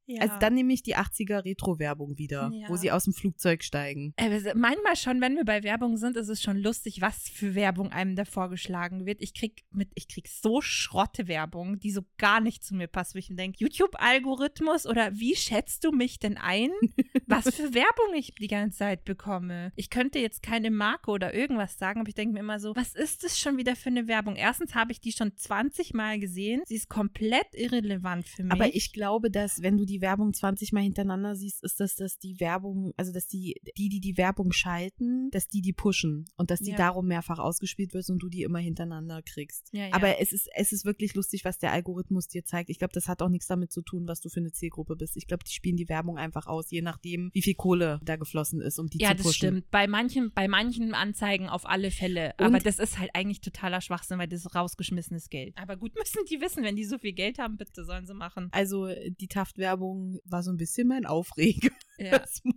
Ja.
Also dann nehme ich die 80er Retro-Werbung wieder,
Ja.
wo sie aus dem Flugzeug steigen.
Äh, Manchmal schon, wenn wir bei Werbung sind, ist es schon lustig, was für Werbung einem da vorgeschlagen wird. Ich krieg mit, ich krieg so schrotte Werbung, die so gar nicht zu mir passt, wo ich mir denke, YouTube-Algorithmus oder wie schätzt du mich denn ein, was für Werbung ich die ganze Zeit bekomme? Ich könnte jetzt keine Marke oder irgendwas sagen, aber ich denke mir immer so, was ist das schon wieder für eine Werbung? Erstens habe ich die schon 20 Mal gesehen. Sie ist komplett irrelevant für mich.
Aber ich glaube, dass wenn du die Werbung 20 Mal hintereinander siehst, ist das, dass die Werbung, also dass die, die, die die Werbung schalten, dass die die pushen und dass die
Ja.
darum mehrfach ausgespielt wird und du die immer hintereinander kriegst.
Ja, ja.
Aber es ist, es ist wirklich lustig, was der Algorithmus dir zeigt. Ich glaube, das hat auch nichts damit zu tun, was du für eine Zielgruppe bist. Ich glaube, die spielen die Werbung einfach aus, je nachdem, wie viel Kohle da geflossen ist, um die
Ja,
zu
das
pushen.
stimmt. Bei manchen, bei manchen Anzeigen auf alle Fälle.
Und-
Aber das ist halt eigentlich totaler Schwachsinn, weil das ist rausgeschmissenes Geld. Aber gut, müssen die wissen, wenn die so viel Geld haben, bitte sollen sie machen.
Also die Taft-Werbung war so ein bisschen mein Aufreger.
Ja.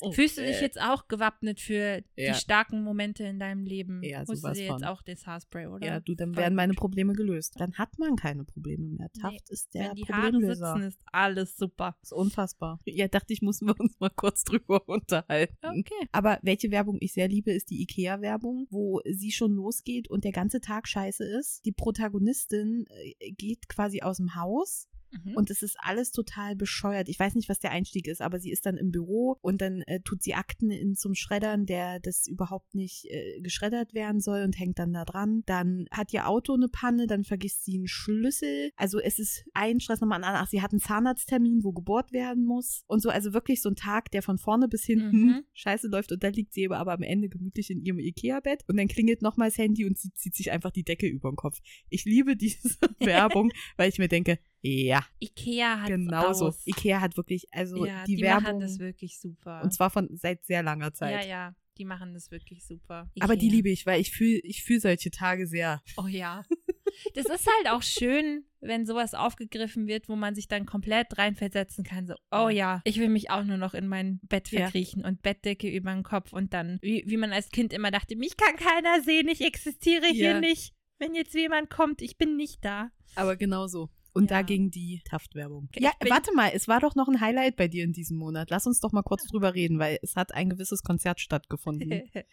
So.
Fühlst du dich
Äh,
jetzt auch gewappnet für
Ja.
die starken Momente in deinem Leben?
Ja,
Holst du dir jetzt
von.
auch das Haarspray, oder?
Ja, du, dann werden meine. Probleme gelöst. Dann hat man keine Probleme mehr.
Nee,
Taft ist der
Wenn die Haare
Problemlöser.
sitzen, ist alles super.
Das ist unfassbar. Ja, dachte ich, müssen wir uns mal kurz drüber unterhalten.
Okay.
Aber welche Werbung ich sehr liebe, ist die IKEA-Werbung, wo sie schon losgeht und der ganze Tag scheiße ist. Die Protagonistin äh, geht quasi aus dem Haus
Mhm.
und es ist alles total bescheuert. Ich weiß nicht, was der Einstieg ist, aber sie ist dann im Büro und dann äh, tut sie Akten in zum Schreddern, der das überhaupt nicht äh, geschreddert werden soll und hängt dann da dran. Dann hat ihr Auto eine Panne, dann vergisst sie einen Schlüssel. Also es ist ein Stress nochmal an. Ach, sie hat einen Zahnarzttermin, wo gebohrt werden muss und so. Also wirklich so ein Tag, der von vorne bis hinten
Mhm.
scheiße läuft und dann liegt sie aber, aber am Ende gemütlich in ihrem Ikea-Bett und dann klingelt nochmal das Handy und sie zieht sich einfach die Decke über den Kopf. Ich liebe diese Werbung, weil ich mir denke, Ja,
Ikea hat
genau so. Ikea hat wirklich, also
ja,
die,
die,
Werbung.
machen das wirklich super.
und zwar von seit sehr langer Zeit.
ja, ja, die machen das wirklich super.
Aber die
Ikea.
liebe ich, weil ich fühle ich fühl solche Tage sehr.
Oh ja. Das ist halt auch schön, wenn sowas aufgegriffen wird, wo man sich dann komplett reinversetzen kann. So, oh ja, ich will mich auch nur noch in mein Bett
Ja.
verkriechen und Bettdecke über den Kopf und dann, wie, wie man als Kind immer dachte, mich kann keiner sehen, ich existiere hier
Ja.
nicht. Wenn jetzt jemand kommt, ich bin nicht da.
Aber genau so. Und
Ja.
dagegen die Taft-Werbung. Ja, warte mal, es war doch noch ein Highlight bei dir in diesem Monat. Lass uns doch mal kurz drüber reden, weil es hat ein gewisses Konzert stattgefunden,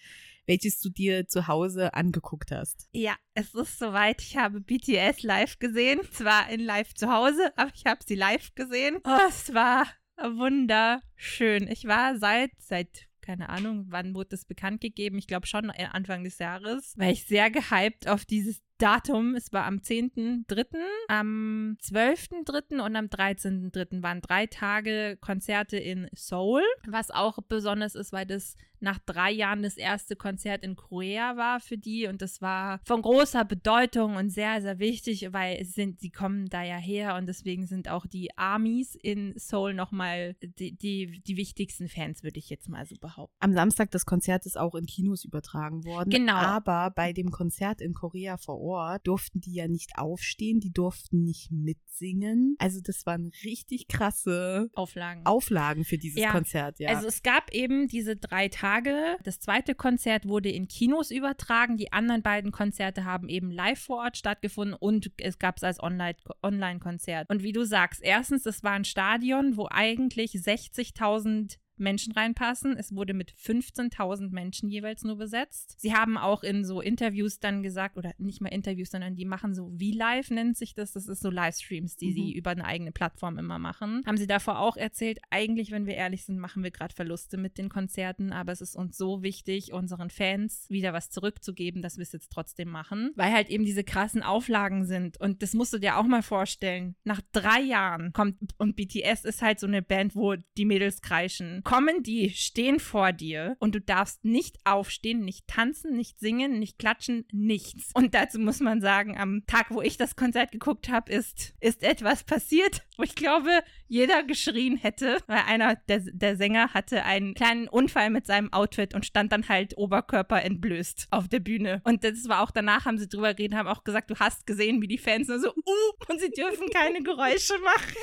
welches du dir zu Hause angeguckt hast.
Ja, es ist soweit. Ich habe BTS live gesehen. Zwar in live zu Hause, aber ich habe sie live gesehen. Oh, es war wunderschön. Ich war seit, seit, keine Ahnung, wann wurde das bekannt gegeben? Ich glaube schon Anfang des Jahres. War ich sehr gehypt auf dieses Datum. Es war am 10.3., am 12.3. und am 13.3. waren drei Tage Konzerte in Seoul. Was auch besonders ist, weil das nach drei Jahren das erste Konzert in Korea war für die und das war von großer Bedeutung und sehr, sehr wichtig, weil es sind, sie kommen da ja her und deswegen sind auch die Armies in Seoul nochmal die, die, die wichtigsten Fans, würde ich jetzt mal so behaupten.
Am Samstag das Konzert ist auch in Kinos übertragen worden.
Genau.
Aber bei dem Konzert in Korea vor Ort durften die ja nicht aufstehen, die durften nicht mitsingen. Also das waren richtig krasse
Auflagen.
Auflagen für dieses
Ja.
Konzert, ja.
Also es gab eben diese drei Tage. Das zweite Konzert wurde in Kinos übertragen. Die anderen beiden Konzerte haben eben live vor Ort stattgefunden und es gab es als Online- Online-Konzert. und wie du sagst, erstens, es war ein Stadion, wo eigentlich 60.000 Menschen reinpassen. Es wurde mit 15.000 Menschen jeweils nur besetzt. Sie haben auch in so Interviews dann gesagt, oder nicht mal Interviews, sondern die machen so V-Live nennt sich das. Das ist so Livestreams, die
Mhm.
sie über eine eigene Plattform immer machen. Haben sie davor auch erzählt, eigentlich, wenn wir ehrlich sind, machen wir gerade Verluste mit den Konzerten, aber es ist uns so wichtig, unseren Fans wieder was zurückzugeben, dass wir es jetzt trotzdem machen, weil halt eben diese krassen Auflagen sind. Und das musst du dir auch mal vorstellen. Nach drei Jahren kommt, und BTS ist halt so eine Band, wo die Mädels kreischen, kommen die, stehen vor dir und du darfst nicht aufstehen, nicht tanzen, nicht singen, nicht klatschen, nichts. Und dazu muss man sagen, am Tag, wo ich das Konzert geguckt habe, ist, ist etwas passiert, wo ich glaube, jeder geschrien hätte, weil einer der, der Sänger hatte einen kleinen Unfall mit seinem Outfit und stand dann halt Oberkörper entblößt auf der Bühne. Und das war auch danach, haben sie drüber geredet, haben auch gesagt, du hast gesehen, wie die Fans nur so, uh, und sie dürfen keine Geräusche machen.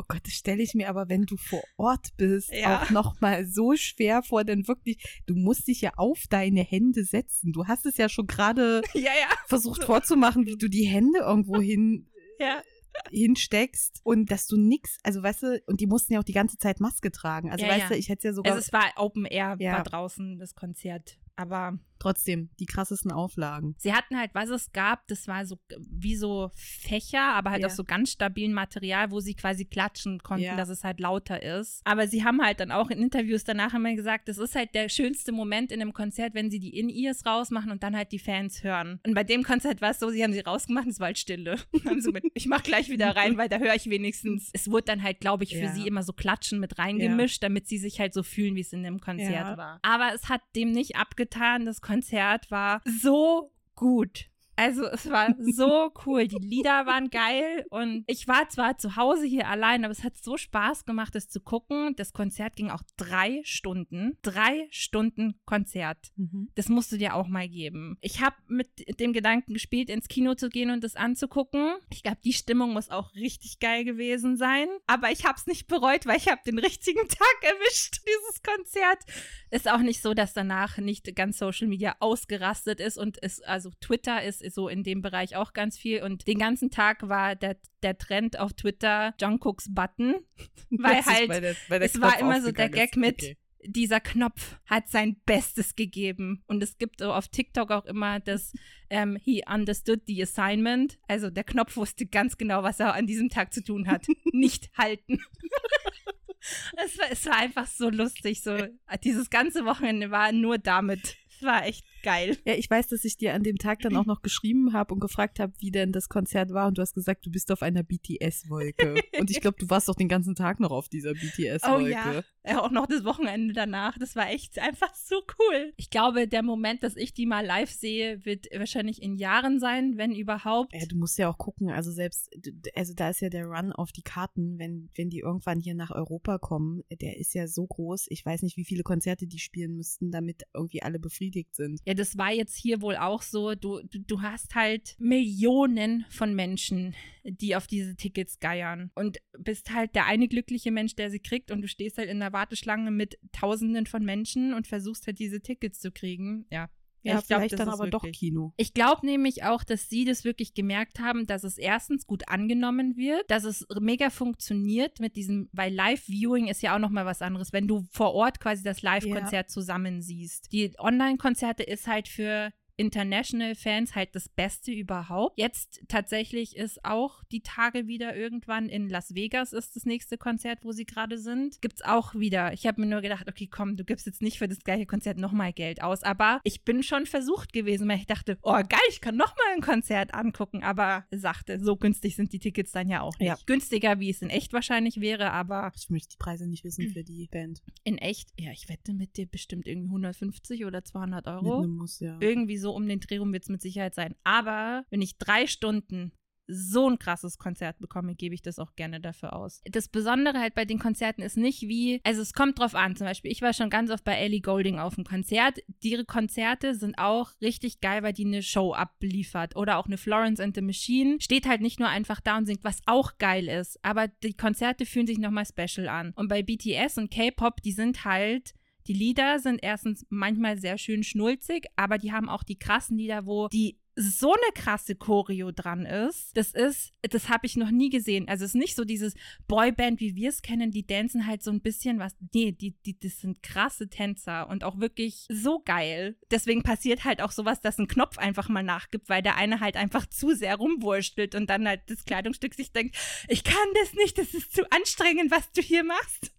Oh Gott, das stelle ich mir aber, wenn du vor Ort bist,
Ja.
auch nochmal so schwer vor, denn wirklich, du musst dich ja auf deine Hände setzen. Du hast es ja schon gerade
ja, ja,
versucht vorzumachen, wie du die Hände irgendwo hin,
ja.
hinsteckst und dass du nix, also weißt du, und die mussten ja auch die ganze Zeit Maske tragen. Also
Ja,
weißt
ja.
du, ich hätte ja sogar
Also es war Open Air,
Ja.
war draußen das Konzert. Aber
trotzdem die krassesten Auflagen.
sie hatten halt, was es gab, das war so wie so Fächer, aber halt
Ja.
aus so ganz stabilen Material, wo sie quasi klatschen konnten,
Ja.
dass es halt lauter ist. Aber sie haben halt dann auch in Interviews danach immer gesagt, das ist halt der schönste Moment in einem Konzert, wenn sie die In-Ears rausmachen und dann halt die Fans hören. Und bei dem Konzert war es so, sie haben sie rausgemacht und es war halt Stille. haben so mit, ich mach gleich wieder rein, weil da höre ich wenigstens. Es wurde dann halt, glaube ich, für
Ja.
sie immer so Klatschen mit reingemischt, damit sie sich halt so fühlen, wie es in dem Konzert war. Aber es hat dem nicht abgetan. Das Konzert war so gut. Also es war so cool. Die Lieder waren geil und ich war zwar zu Hause hier allein, aber es hat so Spaß gemacht, das zu gucken. Das Konzert ging auch drei Stunden. Drei Stunden Konzert. Das musst du dir auch mal geben. Ich habe mit dem Gedanken gespielt, ins Kino zu gehen und das anzugucken. Ich glaube, die Stimmung muss auch richtig geil gewesen sein. Aber ich habe es nicht bereut, weil ich habe den richtigen Tag erwischt, dieses Konzert. Ist auch nicht so, dass danach nicht ganz Social Media ausgerastet ist und es, also Twitter ist so in dem Bereich auch ganz viel. Und den ganzen Tag war der, der Trend auf Twitter Jungkooks Button. Weil
Das
halt
weil der, weil der
es war
Knopf
immer so der Gag
ist.
mit,
Okay.
dieser Knopf hat sein Bestes gegeben. Und es gibt so auf TikTok auch immer das ähm, He understood the assignment. Also der Knopf wusste ganz genau, was er an diesem Tag zu tun hat. Nicht halten. es, war, es war einfach so lustig. So, dieses ganze Wochenende war nur damit. Es war echt Geil.
Ja, ich weiß, dass ich dir an dem Tag dann auch noch geschrieben habe und gefragt habe, wie denn das Konzert war. Und du hast gesagt, du bist auf einer BTS-Wolke. und ich glaube, du warst doch den ganzen Tag noch auf dieser BTS-Wolke.
Oh ja. ja. Auch noch das Wochenende danach. Das war echt einfach so cool. Ich glaube, der Moment, dass ich die mal live sehe, wird wahrscheinlich in Jahren sein, wenn überhaupt.
Ja, du musst ja auch gucken. Also selbst, also da ist ja der Run auf die Karten, wenn, wenn die irgendwann hier nach Europa kommen, der ist ja so groß. Ich weiß nicht, wie viele Konzerte die spielen müssten, damit irgendwie alle befriedigt sind.
Ja, das war jetzt hier wohl auch so. Du, du, du hast halt Millionen von Menschen, die auf diese Tickets geiern. Und bist halt der eine glückliche Mensch, der sie kriegt. Und du stehst halt in der Warteschlange mit Tausenden von Menschen und versuchst halt diese Tickets zu kriegen. Ja,
ja, ich vielleicht glaub, dann aber wirklich. doch Kino.
Ich glaube nämlich auch, dass sie das wirklich gemerkt haben, dass es erstens gut angenommen wird, dass es mega funktioniert mit diesem, weil Live-Viewing ist ja auch nochmal was anderes, wenn du vor Ort quasi das Live-Konzert ja. zusammen siehst. Die Online-Konzerte ist halt für International Fans halt das Beste überhaupt. Jetzt tatsächlich ist auch die Tage wieder irgendwann in Las Vegas ist das nächste Konzert, wo sie gerade sind. Gibt's auch wieder. Ich habe mir nur gedacht, okay, komm, du gibst jetzt nicht für das gleiche Konzert nochmal Geld aus. Aber ich bin schon versucht gewesen, weil ich dachte, oh geil, ich kann nochmal ein Konzert angucken. Aber sagte, so günstig sind die Tickets dann ja auch nicht. Ja. Günstiger, wie es in echt wahrscheinlich wäre, aber.
Ich möchte die Preise nicht wissen für die Band.
In echt? Ja, ich wette mit dir bestimmt irgendwie 150 oder 200 Euro.
Muss, ja.
Irgendwie so um den Dreh rum wird es mit Sicherheit sein. Aber wenn ich drei Stunden so ein krasses Konzert bekomme, gebe ich das auch gerne dafür aus. Das Besondere halt bei den Konzerten ist nicht wie, also es kommt drauf an, zum Beispiel, ich war schon ganz oft bei Ellie Golding auf dem Konzert. Ihre Konzerte sind auch richtig geil, weil die eine Show abliefert. Oder auch eine Florence and the Machine steht halt nicht nur einfach da und singt, was auch geil ist, aber die Konzerte fühlen sich nochmal special an. Und bei BTS und K-Pop, die sind halt die Lieder sind erstens manchmal sehr schön schnulzig, aber die haben auch die krassen Lieder, wo die so eine krasse Choreo dran ist. Das ist, das habe ich noch nie gesehen. Also es ist nicht so dieses Boyband, wie wir es kennen, die dancen halt so ein bisschen was. Nee, die, die, das sind krasse Tänzer und auch wirklich so geil. Deswegen passiert halt auch sowas, dass ein Knopf einfach mal nachgibt, weil der eine halt einfach zu sehr rumwurstelt und dann halt das Kleidungsstück sich denkt, ich kann das nicht, das ist zu anstrengend, was du hier machst.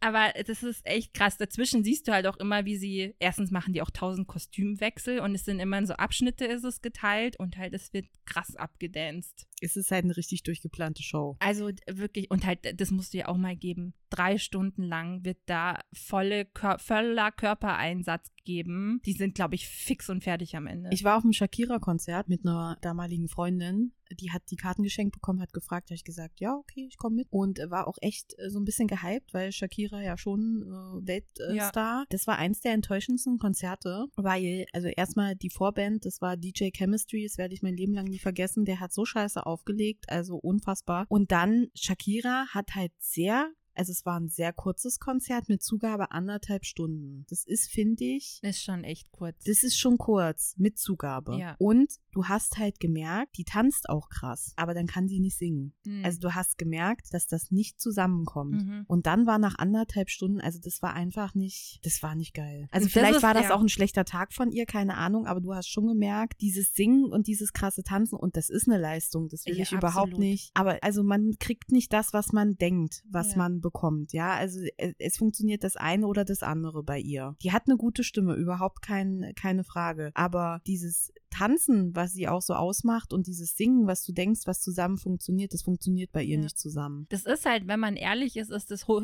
Aber das ist echt krass. Dazwischen siehst du halt auch immer, wie sie, erstens machen die auch tausend Kostümwechsel und es sind immer in so Abschnitte ist es geteilt und halt es wird krass abgedanced.
Es ist halt eine richtig durchgeplante Show.
Also wirklich, und halt, das musst du ja auch mal geben. Drei Stunden lang wird da volle, voller Körpereinsatz geben. Die sind, glaube ich, fix und fertig am Ende.
Ich war auf einem Shakira-Konzert mit einer damaligen Freundin. Die hat die Karten geschenkt bekommen, hat gefragt, habe ich gesagt, ja, okay, ich komme mit. Und war auch echt äh, so ein bisschen gehypt, weil Shakira ja schon äh, Weltstar. Ja. Das war eins der enttäuschendsten Konzerte, weil, also erstmal die Vorband, das war DJ Chemistry, das werde ich mein Leben lang nie vergessen. Der hat so scheiße aufgelegt, also unfassbar. Und dann Shakira hat halt sehr also es war ein sehr kurzes Konzert mit Zugabe anderthalb Stunden. Das ist, finde ich.
Ist schon echt kurz.
Das ist schon kurz mit Zugabe. Ja. Und du hast halt gemerkt, die tanzt auch krass, aber dann kann sie nicht singen. Mhm. Also du hast gemerkt, dass das nicht zusammenkommt. Mhm. Und dann war nach anderthalb Stunden, also das war einfach nicht, das war nicht geil. Also vielleicht ist, war das ja. auch ein schlechter Tag von ihr, keine Ahnung, aber du hast schon gemerkt, dieses Singen und dieses krasse Tanzen und das ist eine Leistung, das will ja, ich überhaupt absolut. nicht. Aber also man kriegt nicht das, was man denkt, was man bekommt, ja. Also es, es, funktioniert das eine oder das andere bei ihr. Die hat eine gute Stimme, überhaupt kein, keine Frage. Aber dieses Tanzen, was sie auch so ausmacht und dieses Singen, was du denkst, was zusammen funktioniert, das funktioniert bei ihr ja. nicht zusammen.
Das ist halt, wenn man ehrlich ist, ist das hoch,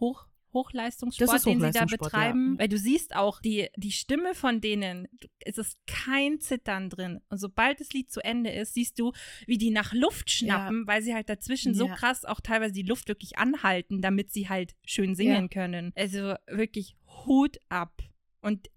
hoch Hochleistungssport, den sie da betreiben. Ja. Weil du siehst auch, die, die Stimme von denen, es ist kein Zittern drin. Und sobald das Lied zu Ende ist, siehst du, wie die nach Luft schnappen, ja. weil sie halt dazwischen ja. so krass auch teilweise die Luft wirklich anhalten, damit sie halt schön singen können. Also wirklich Hut ab. Und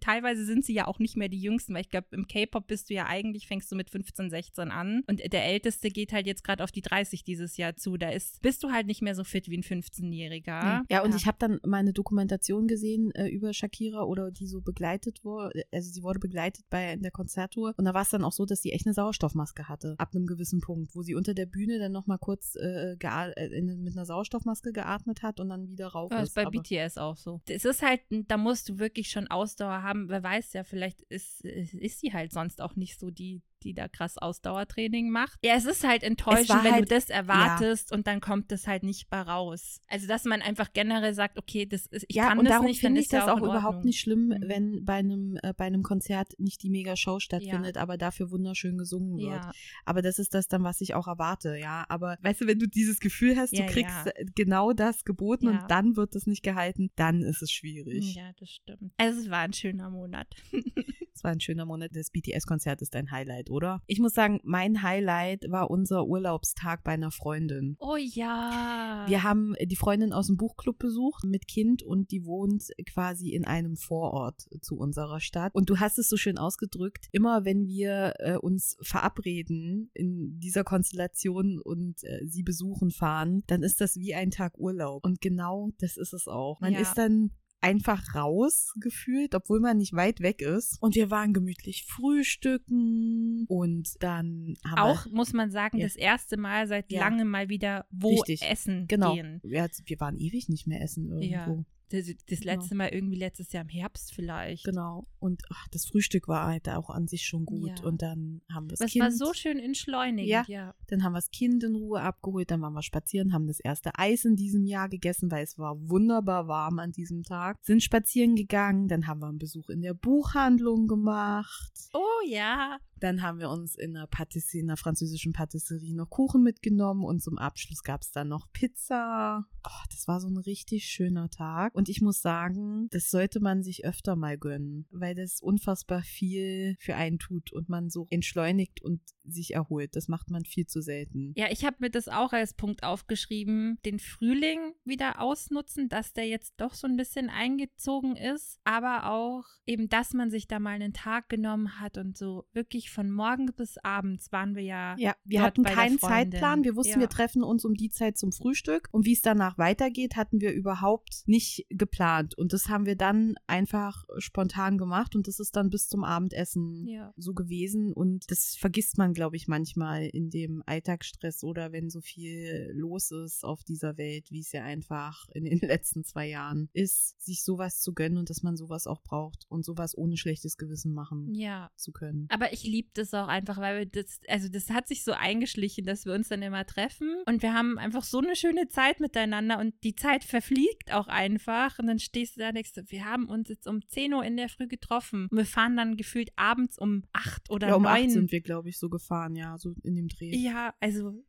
teilweise sind sie ja auch nicht mehr die Jüngsten, weil ich glaube, im K-Pop bist du ja eigentlich, fängst du mit 15, 16 an und der Älteste geht halt jetzt gerade auf die 30 dieses Jahr zu. Da ist, bist du halt nicht mehr so fit wie ein 15-Jähriger.
Ja, und ja. ich habe dann mal eine Dokumentation gesehen äh, über Shakira oder die so begleitet wurde, also sie wurde begleitet bei in der Konzerttour und da war es dann auch so, dass sie echt eine Sauerstoffmaske hatte, ab einem gewissen Punkt, wo sie unter der Bühne dann nochmal kurz äh, äh, in, mit einer Sauerstoffmaske geatmet hat und dann wieder rauf
ja, ist. Das ist bei BTS auch so. Es ist halt, da musst du wirklich schon Ausdauer Ausdauer haben. Wer weiß ja, vielleicht ist, ist sie halt sonst auch nicht so die die da krass Ausdauertraining macht. Ja, es ist halt enttäuschend, wenn halt, du das erwartest ja. und dann kommt das halt nicht bei raus. Also, dass man einfach generell sagt, okay, das ist, ich ja, kann
und
das nicht,
finde ich das auch, auch überhaupt nicht schlimm, mhm. wenn bei einem, äh, bei einem Konzert nicht die Mega-Show stattfindet, ja. aber dafür wunderschön gesungen wird. Ja. Aber das ist das dann, was ich auch erwarte, ja. Aber weißt du, wenn du dieses Gefühl hast, du kriegst genau das geboten und dann wird das nicht gehalten, dann ist es schwierig.
Ja, das stimmt. Also, es war ein schöner Monat.
es war ein schöner Monat. Das BTS-Konzert ist dein Highlight, oder? Ich muss sagen, mein Highlight war unser Urlaubstag bei einer Freundin.
Oh ja.
Wir haben die Freundin aus dem Buchclub besucht mit Kind und die wohnt quasi in einem Vorort zu unserer Stadt. Und du hast es so schön ausgedrückt, immer wenn wir äh, uns verabreden in dieser Konstellation und äh, sie besuchen fahren, dann ist das wie ein Tag Urlaub. Und genau das ist es auch. Man ja. ist dann einfach raus gefühlt, obwohl man nicht weit weg ist. Und wir waren gemütlich frühstücken und dann haben
auch
wir,
muss man sagen, ja. das erste Mal seit ja. langem mal wieder wo Richtig. essen genau. gehen.
Ja, wir waren ewig nicht mehr essen irgendwo. Ja.
Das, das genau. letzte genau. Mal irgendwie letztes Jahr im Herbst vielleicht.
Genau. Und ach, das Frühstück war halt auch an sich schon gut. Ja. Und dann haben wir das,
das
Kind.
Das war so schön entschleunigend. Ja. ja.
Dann haben wir das Kind in Ruhe abgeholt. Dann waren wir spazieren, haben das erste Eis in diesem Jahr gegessen, weil es war wunderbar warm an diesem Tag. Sind spazieren gegangen. Dann haben wir einen Besuch in der Buchhandlung gemacht.
Oh ja.
Dann haben wir uns in einer Patisserie, in einer französischen Patisserie noch Kuchen mitgenommen und zum Abschluss gab es dann noch Pizza. Oh, das war so ein richtig schöner Tag. Und ich muss sagen, das sollte man sich öfter mal gönnen, weil das unfassbar viel für einen tut und man so entschleunigt und sich erholt. Das macht man viel zu selten.
Ja, ich habe mir das auch als Punkt aufgeschrieben, den Frühling wieder ausnutzen, dass der jetzt doch so ein bisschen eingezogen ist, aber auch eben, dass man sich da mal einen Tag genommen hat und so wirklich von morgen bis abends waren wir ja.
Ja, wir hatten keinen Zeitplan. Wir wussten, ja. wir treffen uns um die Zeit zum Frühstück und wie es danach weitergeht, hatten wir überhaupt nicht geplant und das haben wir dann einfach spontan gemacht und das ist dann bis zum Abendessen ja. so gewesen und das vergisst man glaube ich, manchmal in dem Alltagsstress oder wenn so viel los ist auf dieser Welt, wie es ja einfach in den letzten zwei Jahren ist, sich sowas zu gönnen und dass man sowas auch braucht und sowas ohne schlechtes Gewissen machen ja. zu können.
Aber ich liebe das auch einfach, weil wir das, also das hat sich so eingeschlichen, dass wir uns dann immer treffen und wir haben einfach so eine schöne Zeit miteinander und die Zeit verfliegt auch einfach und dann stehst du da und denkst, wir haben uns jetzt um 10 Uhr in der Früh getroffen und wir fahren dann gefühlt abends um 8 oder
ja, um
9.
8 sind wir, glaube ich, so gefahren ja, so in dem Dreh.
Ja, also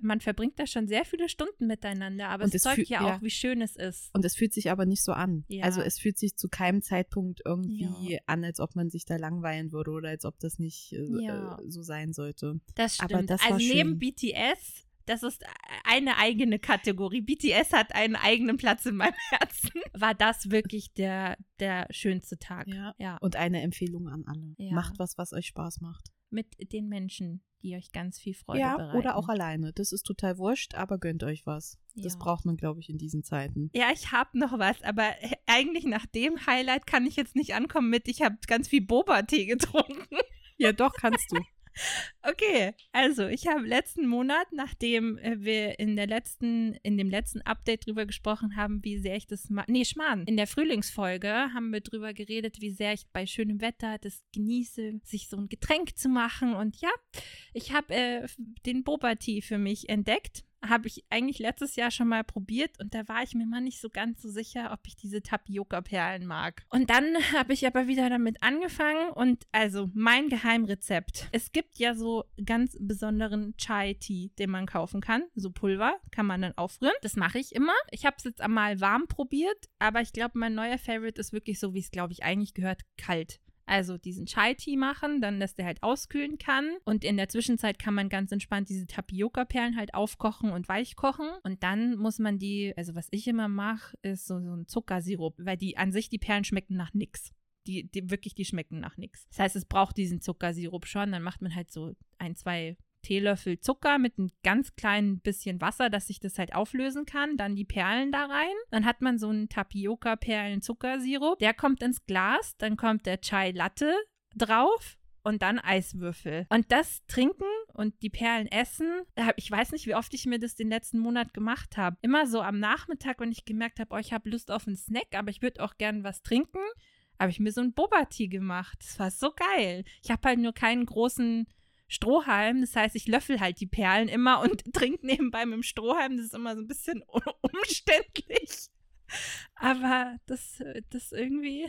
man verbringt da schon sehr viele Stunden miteinander, aber und es zeugt ja, ja auch, wie schön es ist.
Und es fühlt sich aber nicht so an. Ja. Also es fühlt sich zu keinem Zeitpunkt irgendwie ja. an, als ob man sich da langweilen würde oder als ob das nicht äh, so sein sollte.
Das stimmt. Das also neben BTS das ist eine eigene Kategorie. BTS hat einen eigenen Platz in meinem Herzen. War das wirklich der, der schönste Tag.
Ja. ja. Und eine Empfehlung an alle. Ja. Macht was, was euch Spaß macht
mit den Menschen, die euch ganz viel Freude
ja,
bereiten.
Oder auch alleine. Das ist total wurscht, aber gönnt euch was. Ja. Das braucht man, glaube ich, in diesen Zeiten.
Ja, ich habe noch was, aber eigentlich nach dem Highlight kann ich jetzt nicht ankommen mit, ich habe ganz viel Boba-Tee getrunken.
Ja, doch, kannst du.
Okay, also ich habe letzten Monat, nachdem äh, wir in der letzten, in dem letzten Update drüber gesprochen haben, wie sehr ich das, nee, Schmarrn, in der Frühlingsfolge haben wir drüber geredet, wie sehr ich bei schönem Wetter das genieße, sich so ein Getränk zu machen. Und ja, ich habe äh, den Boba Tea für mich entdeckt habe ich eigentlich letztes Jahr schon mal probiert und da war ich mir mal nicht so ganz so sicher, ob ich diese Tapioca-Perlen mag. Und dann habe ich aber wieder damit angefangen und also mein Geheimrezept. Es gibt ja so ganz besonderen Chai-Tea, den man kaufen kann, so Pulver, kann man dann aufrühren. Das mache ich immer. Ich habe es jetzt einmal warm probiert, aber ich glaube, mein neuer Favorite ist wirklich so, wie es glaube ich eigentlich gehört, kalt. Also diesen Chai-Tea machen, dann, dass der halt auskühlen kann. Und in der Zwischenzeit kann man ganz entspannt diese Tapioca-Perlen halt aufkochen und weich kochen. Und dann muss man die, also was ich immer mache, ist so, so ein Zuckersirup, weil die an sich die Perlen schmecken nach nichts. Die, die wirklich, die schmecken nach nichts. Das heißt, es braucht diesen Zuckersirup schon. Dann macht man halt so ein, zwei Teelöffel Zucker mit einem ganz kleinen bisschen Wasser, dass sich das halt auflösen kann. Dann die Perlen da rein. Dann hat man so einen Tapioca-Perlen-Zuckersirup. Der kommt ins Glas. Dann kommt der Chai Latte drauf und dann Eiswürfel. Und das trinken und die Perlen essen, ich weiß nicht, wie oft ich mir das den letzten Monat gemacht habe. Immer so am Nachmittag, wenn ich gemerkt habe, oh, ich habe Lust auf einen Snack, aber ich würde auch gern was trinken habe ich mir so ein Boba-Tea gemacht. Das war so geil. Ich habe halt nur keinen großen Strohhalm. Das heißt, ich löffel halt die Perlen immer und trinke nebenbei mit dem Strohhalm. Das ist immer so ein bisschen umständlich. Aber das, das irgendwie,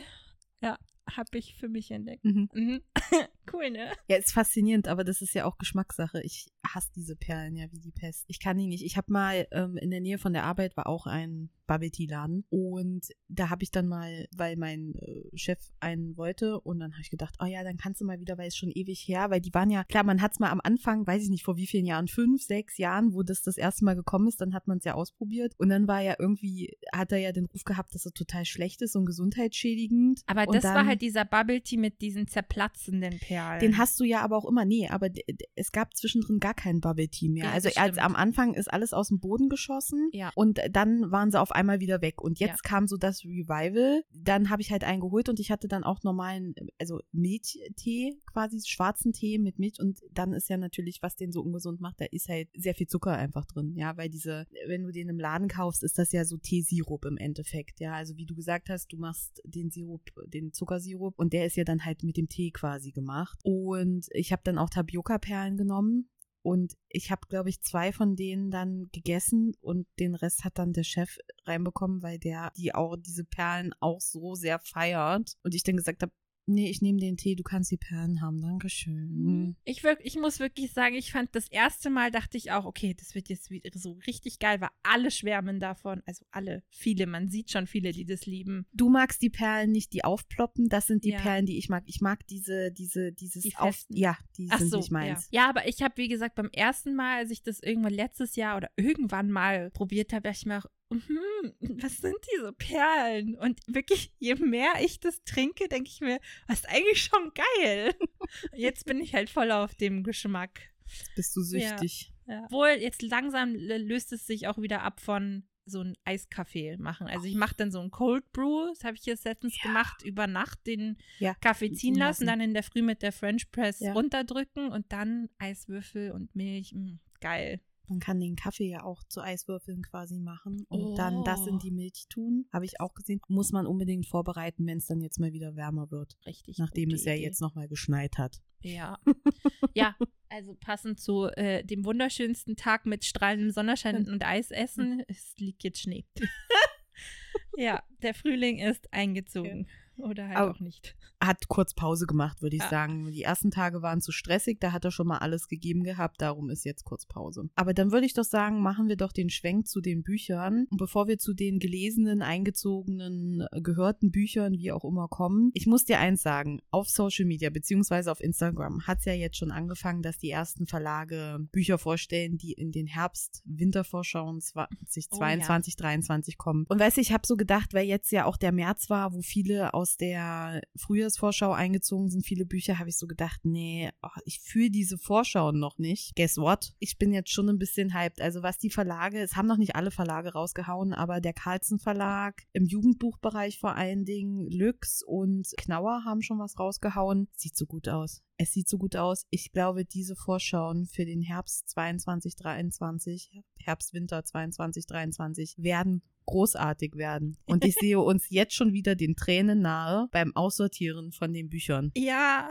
ja, habe ich für mich entdeckt. Mhm. Mhm. cool, ne?
Ja, ist faszinierend, aber das ist ja auch Geschmackssache. Ich hasse diese Perlen ja wie die Pest. Ich kann die nicht. Ich habe mal ähm, in der Nähe von der Arbeit war auch ein Bubble Tea Laden und da habe ich dann mal, weil mein äh, Chef einen wollte und dann habe ich gedacht, oh ja, dann kannst du mal wieder, weil es schon ewig her, weil die waren ja, klar, man hat es mal am Anfang, weiß ich nicht, vor wie vielen Jahren, fünf, sechs Jahren, wo das das erste Mal gekommen ist, dann hat man es ja ausprobiert und dann war ja irgendwie, hat er ja den Ruf gehabt, dass er total schlecht ist und gesundheitsschädigend.
Aber das dann, war halt dieser Bubble Tea mit diesen zerplatzenden Perlen.
Den hast du ja aber auch immer, nee, aber es gab zwischendrin gar kein Bubble Tea mehr. Ja, also als am Anfang ist alles aus dem Boden geschossen ja. und dann waren sie auf einmal wieder weg. Und jetzt ja. kam so das Revival. Dann habe ich halt einen geholt und ich hatte dann auch normalen, also Milchtee quasi, schwarzen Tee mit Milch. Und dann ist ja natürlich, was den so ungesund macht, da ist halt sehr viel Zucker einfach drin. Ja, weil diese, wenn du den im Laden kaufst, ist das ja so Teesirup im Endeffekt. Ja, also wie du gesagt hast, du machst den Sirup, den Zuckersirup und der ist ja dann halt mit dem Tee quasi gemacht. Und ich habe dann auch Tapioca-Perlen genommen und ich habe, glaube ich, zwei von denen dann gegessen und den Rest hat dann der Chef reinbekommen, weil der die auch diese Perlen auch so sehr feiert. Und ich dann gesagt habe, Nee, ich nehme den Tee, du kannst die Perlen haben, Dankeschön. Mhm.
Ich, wirk, ich muss wirklich sagen, ich fand das erste Mal, dachte ich auch, okay, das wird jetzt so richtig geil, weil alle schwärmen davon. Also alle, viele, man sieht schon viele, die das lieben.
Du magst die Perlen nicht, die aufploppen, das sind die ja. Perlen, die ich mag. Ich mag diese, diese, dieses
die Auf.
Ja, die Ach sind so, nicht meins.
Ja. ja, aber ich habe, wie gesagt, beim ersten Mal, als ich das irgendwann letztes Jahr oder irgendwann mal probiert habe, dachte ich mir auch, hm, was sind diese Perlen? Und wirklich, je mehr ich das trinke, denke ich mir, was ist eigentlich schon geil. Jetzt bin ich halt voll auf dem Geschmack.
Jetzt bist du süchtig.
Ja, ja. Wohl, jetzt langsam löst es sich auch wieder ab von so ein Eiskaffee machen. Also ich mache dann so ein Cold Brew, das habe ich jetzt letztens ja. gemacht, über Nacht den ja. Kaffee ziehen lassen, dann in der Früh mit der French Press ja. runterdrücken und dann Eiswürfel und Milch. Mh, mm, geil.
Man kann den Kaffee ja auch zu Eiswürfeln quasi machen und oh. dann das in die Milch tun. Habe ich auch gesehen. Muss man unbedingt vorbereiten, wenn es dann jetzt mal wieder wärmer wird.
Richtig.
Nachdem es ja Idee. jetzt nochmal geschneit hat.
Ja. ja, also passend zu äh, dem wunderschönsten Tag mit strahlendem Sonnenschein und Eisessen, es liegt jetzt Schnee. ja, der Frühling ist eingezogen. Okay. Oder halt Aber auch nicht.
Hat kurz Pause gemacht, würde ich ja. sagen. Die ersten Tage waren zu stressig, da hat er schon mal alles gegeben gehabt, darum ist jetzt kurz Pause. Aber dann würde ich doch sagen, machen wir doch den Schwenk zu den Büchern. Und bevor wir zu den gelesenen, eingezogenen, gehörten Büchern, wie auch immer, kommen, ich muss dir eins sagen, auf Social Media beziehungsweise auf Instagram hat es ja jetzt schon angefangen, dass die ersten Verlage Bücher vorstellen, die in den Herbst-Wintervorschauen 2022, oh, ja. 2023 kommen. Und weißt du, ich habe so gedacht, weil jetzt ja auch der März war, wo viele aus aus der Frühjahrsvorschau eingezogen sind, viele Bücher, habe ich so gedacht, nee, oh, ich fühle diese Vorschauen noch nicht. Guess what? Ich bin jetzt schon ein bisschen hyped. Also was die Verlage, es haben noch nicht alle Verlage rausgehauen, aber der Carlsen Verlag im Jugendbuchbereich vor allen Dingen, Lüx und Knauer haben schon was rausgehauen. Sieht so gut aus. Es sieht so gut aus. Ich glaube, diese Vorschauen für den Herbst 22, 23, Herbst, Winter 22, 23 werden großartig werden. Und ich sehe uns jetzt schon wieder den Tränen nahe beim Aussortieren von den Büchern.
Ja.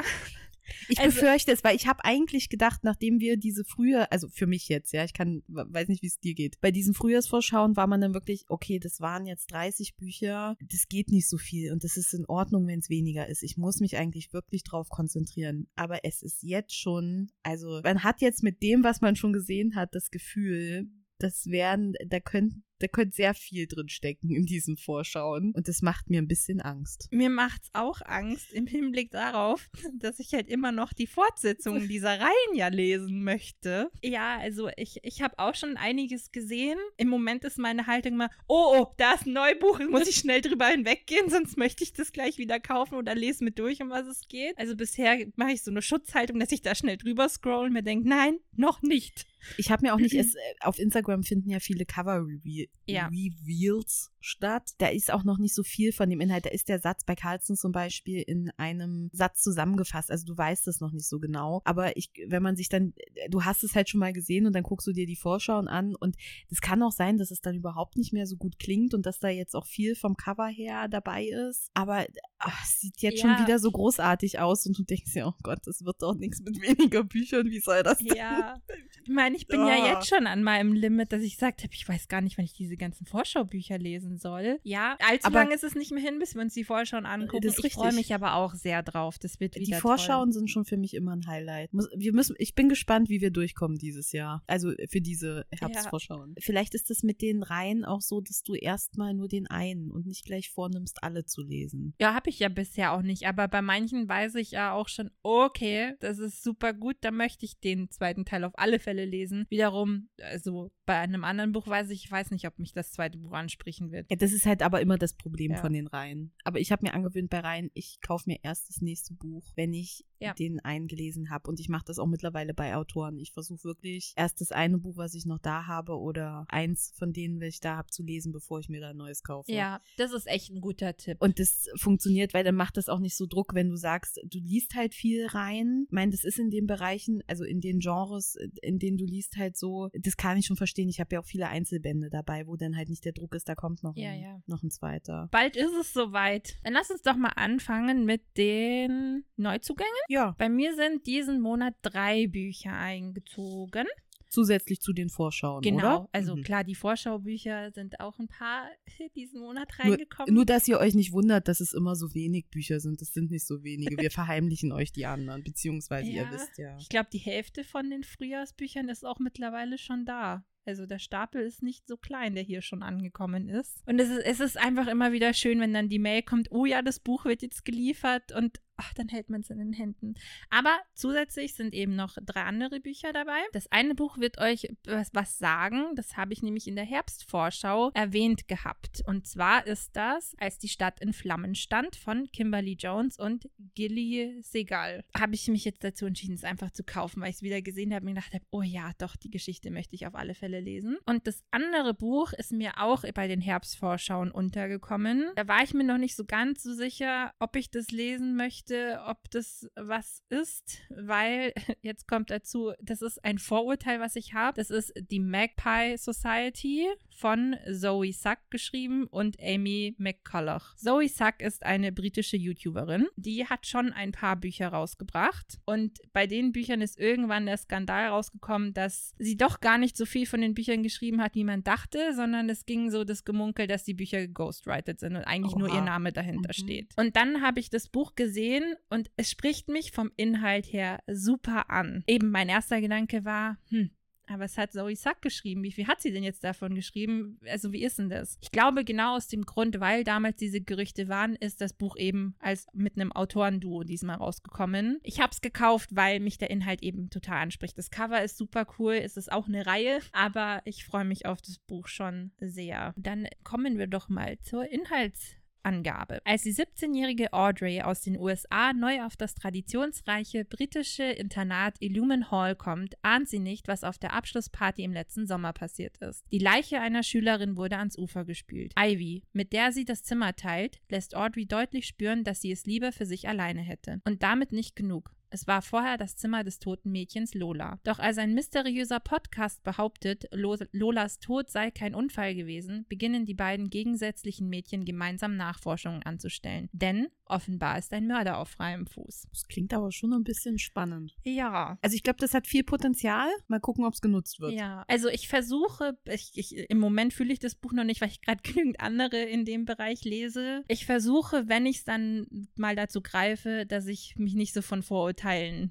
Ich also, befürchte es, weil ich habe eigentlich gedacht, nachdem wir diese früher, also für mich jetzt, ja, ich kann, weiß nicht, wie es dir geht. Bei diesen Frühjahrsvorschauen war man dann wirklich, okay, das waren jetzt 30 Bücher, das geht nicht so viel und das ist in Ordnung, wenn es weniger ist. Ich muss mich eigentlich wirklich drauf konzentrieren. Aber es ist jetzt schon, also man hat jetzt mit dem, was man schon gesehen hat, das Gefühl, das wären, da könnten da könnte sehr viel drin stecken in diesen Vorschauen. Und das macht mir ein bisschen Angst.
Mir macht's auch Angst im Hinblick darauf, dass ich halt immer noch die Fortsetzungen dieser Reihen ja lesen möchte. Ja, also ich, ich habe auch schon einiges gesehen. Im Moment ist meine Haltung mal, oh, oh, da ist ein Neubuch, muss ich schnell drüber hinweggehen, sonst möchte ich das gleich wieder kaufen oder lese mit durch, um was es geht. Also bisher mache ich so eine Schutzhaltung, dass ich da schnell drüber scroll und mir denke, nein, noch nicht.
Ich habe mir auch nicht, es, äh, auf Instagram finden ja viele Cover-Reviews Re
Ja.
Reveals statt. Da ist auch noch nicht so viel von dem Inhalt. Da ist der Satz bei Carlson zum Beispiel in einem Satz zusammengefasst. Also du weißt es noch nicht so genau. Aber ich, wenn man sich dann, du hast es halt schon mal gesehen und dann guckst du dir die Vorschauen an und es kann auch sein, dass es dann überhaupt nicht mehr so gut klingt und dass da jetzt auch viel vom Cover her dabei ist. Aber ach, es sieht jetzt
Ja.
schon wieder so großartig aus und du denkst ja, oh Gott, das wird doch nichts mit weniger Büchern. Wie soll das denn?
Ja. Ich meine, ich bin ja
Ah.
jetzt schon an meinem Limit, dass ich gesagt habe, ich weiß gar nicht, wann ich diese ganzen Vorschaubücher lesen soll. Ja, allzu
Aber-
lange ist es nicht mehr hin, bis wir uns die Vorschauen angucken. Ich freue mich aber auch sehr drauf. Das wird
Die
wieder
Vorschauen sind schon für mich immer ein Highlight. Wir müssen, ich bin gespannt, wie wir durchkommen dieses Jahr. Also für diese Herbstvorschauen. Vielleicht ist es mit den Reihen auch so, dass du erstmal nur den einen und nicht gleich vornimmst, alle zu lesen.
Ja, habe ich ja bisher auch nicht. Aber bei manchen weiß ich ja auch schon, okay, das ist super gut, da möchte ich den zweiten Teil auf alle Fälle lesen. Wiederum, also bei einem anderen Buch weiß ich, ich weiß nicht, ob mich das zweite Buch ansprechen wird.
Ja, das ist halt aber immer das Problem
Ja.
von den Reihen. Aber ich habe mir angewöhnt bei Reihen, ich kaufe mir erst das nächste Buch, wenn ich
Ja.
den einen gelesen habe. Und ich mache das auch mittlerweile bei Autoren. Ich versuche wirklich erst das eine Buch, was ich noch da habe, oder eins von denen, welche ich da habe, zu lesen, bevor ich mir da ein neues kaufe.
Ja, das ist echt ein guter Tipp.
Und das funktioniert, weil dann macht das auch nicht so Druck, wenn du sagst, du liest halt viel rein. Ich meine, das ist in den Bereichen, also in den Genres, in denen du liest halt so, das kann ich schon verstehen. Ich habe ja auch viele Einzelbände dabei, wo dann halt nicht der Druck ist, da kommt noch,
Ja,
ein,
ja.
noch ein zweiter.
Bald ist es soweit. Dann lass uns doch mal anfangen mit den Neuzugängen.
Ja,
Bei mir sind diesen Monat drei Bücher eingezogen.
zusätzlich zu den Vorschauen,
Genau.
oder?
Also
Mhm.
klar, die Vorschaubücher sind auch ein paar diesen Monat
Nur,
reingekommen.
nur, dass ihr euch nicht wundert, dass es immer so wenig Bücher sind. Das sind nicht so wenige. Wir verheimlichen euch die anderen, beziehungsweise ihr
Ja.
wisst ja.
Ich glaube, die Hälfte von den Frühjahrsbüchern ist auch mittlerweile schon da. Also der Stapel ist nicht so klein, der hier schon angekommen ist. Und es ist, es ist einfach immer wieder schön, wenn dann die Mail kommt, oh ja, das Buch wird jetzt geliefert und ach, dann hält man es in den Händen. Aber zusätzlich sind eben noch drei andere Bücher dabei. Das eine Buch wird euch was, sagen. Das habe ich nämlich in der Herbstvorschau erwähnt gehabt. Und zwar ist das, als die Stadt in Flammen stand von Kimberly Jones und Gilly Segal. Habe ich mich jetzt dazu entschieden, es einfach zu kaufen, weil ich es wieder gesehen habe und gedacht habe, oh ja, doch, die Geschichte möchte ich auf alle Fälle lesen. Und das andere Buch ist mir auch bei den Herbstvorschauen untergekommen. Da war ich mir noch nicht so ganz so sicher, ob ich das lesen möchte, ob das was ist, weil jetzt kommt dazu, das ist ein Vorurteil, was ich habe. Das ist die Magpie Society von Zoe Suck geschrieben und Amy McCulloch. Zoe Suck ist eine britische YouTuberin, die hat schon ein paar Bücher rausgebracht und bei den Büchern ist irgendwann der Skandal rausgekommen, dass sie doch gar nicht so viel von den Büchern geschrieben hat, wie man dachte, sondern es ging so das Gemunkel, dass die Bücher geghostwritet sind und eigentlich nur
Oha.
ihr Name dahinter
Mhm.
steht. Und dann habe ich das Buch gesehen und es spricht mich vom Inhalt her super an. Eben mein erster Gedanke war, hm, aber es hat Zoe Suck geschrieben. Wie viel hat sie denn jetzt davon geschrieben? Also, wie ist denn das? Ich glaube, genau aus dem Grund, weil damals diese Gerüchte waren, ist das Buch eben als mit einem Autorenduo diesmal rausgekommen. Ich habe es gekauft, weil mich der Inhalt eben total anspricht. Das Cover ist super cool, es ist auch eine Reihe, aber ich freue mich auf das Buch schon sehr. Dann kommen wir doch mal zur Inhalts. Angabe. Als die 17-jährige Audrey aus den USA neu auf das traditionsreiche britische Internat Illumin Hall kommt, ahnt sie nicht, was auf der Abschlussparty im letzten Sommer passiert ist. Die Leiche einer Schülerin wurde ans Ufer gespült. Ivy, mit der sie das Zimmer teilt, lässt Audrey deutlich spüren, dass sie es lieber für sich alleine hätte. Und damit nicht genug. Es war vorher das Zimmer des toten Mädchens Lola. Doch als ein mysteriöser Podcast behauptet, Lo Lolas Tod sei kein Unfall gewesen, beginnen die beiden gegensätzlichen Mädchen gemeinsam Nachforschungen anzustellen. Denn offenbar ist ein Mörder auf freiem Fuß.
Das klingt aber schon ein bisschen spannend.
Ja.
Also ich glaube, das hat viel Potenzial. Mal gucken, ob es genutzt wird.
Ja, also ich versuche, ich, ich, im Moment fühle ich das Buch noch nicht, weil ich gerade genügend andere in dem Bereich lese. Ich versuche, wenn ich es dann mal dazu greife, dass ich mich nicht so von Vorurteilen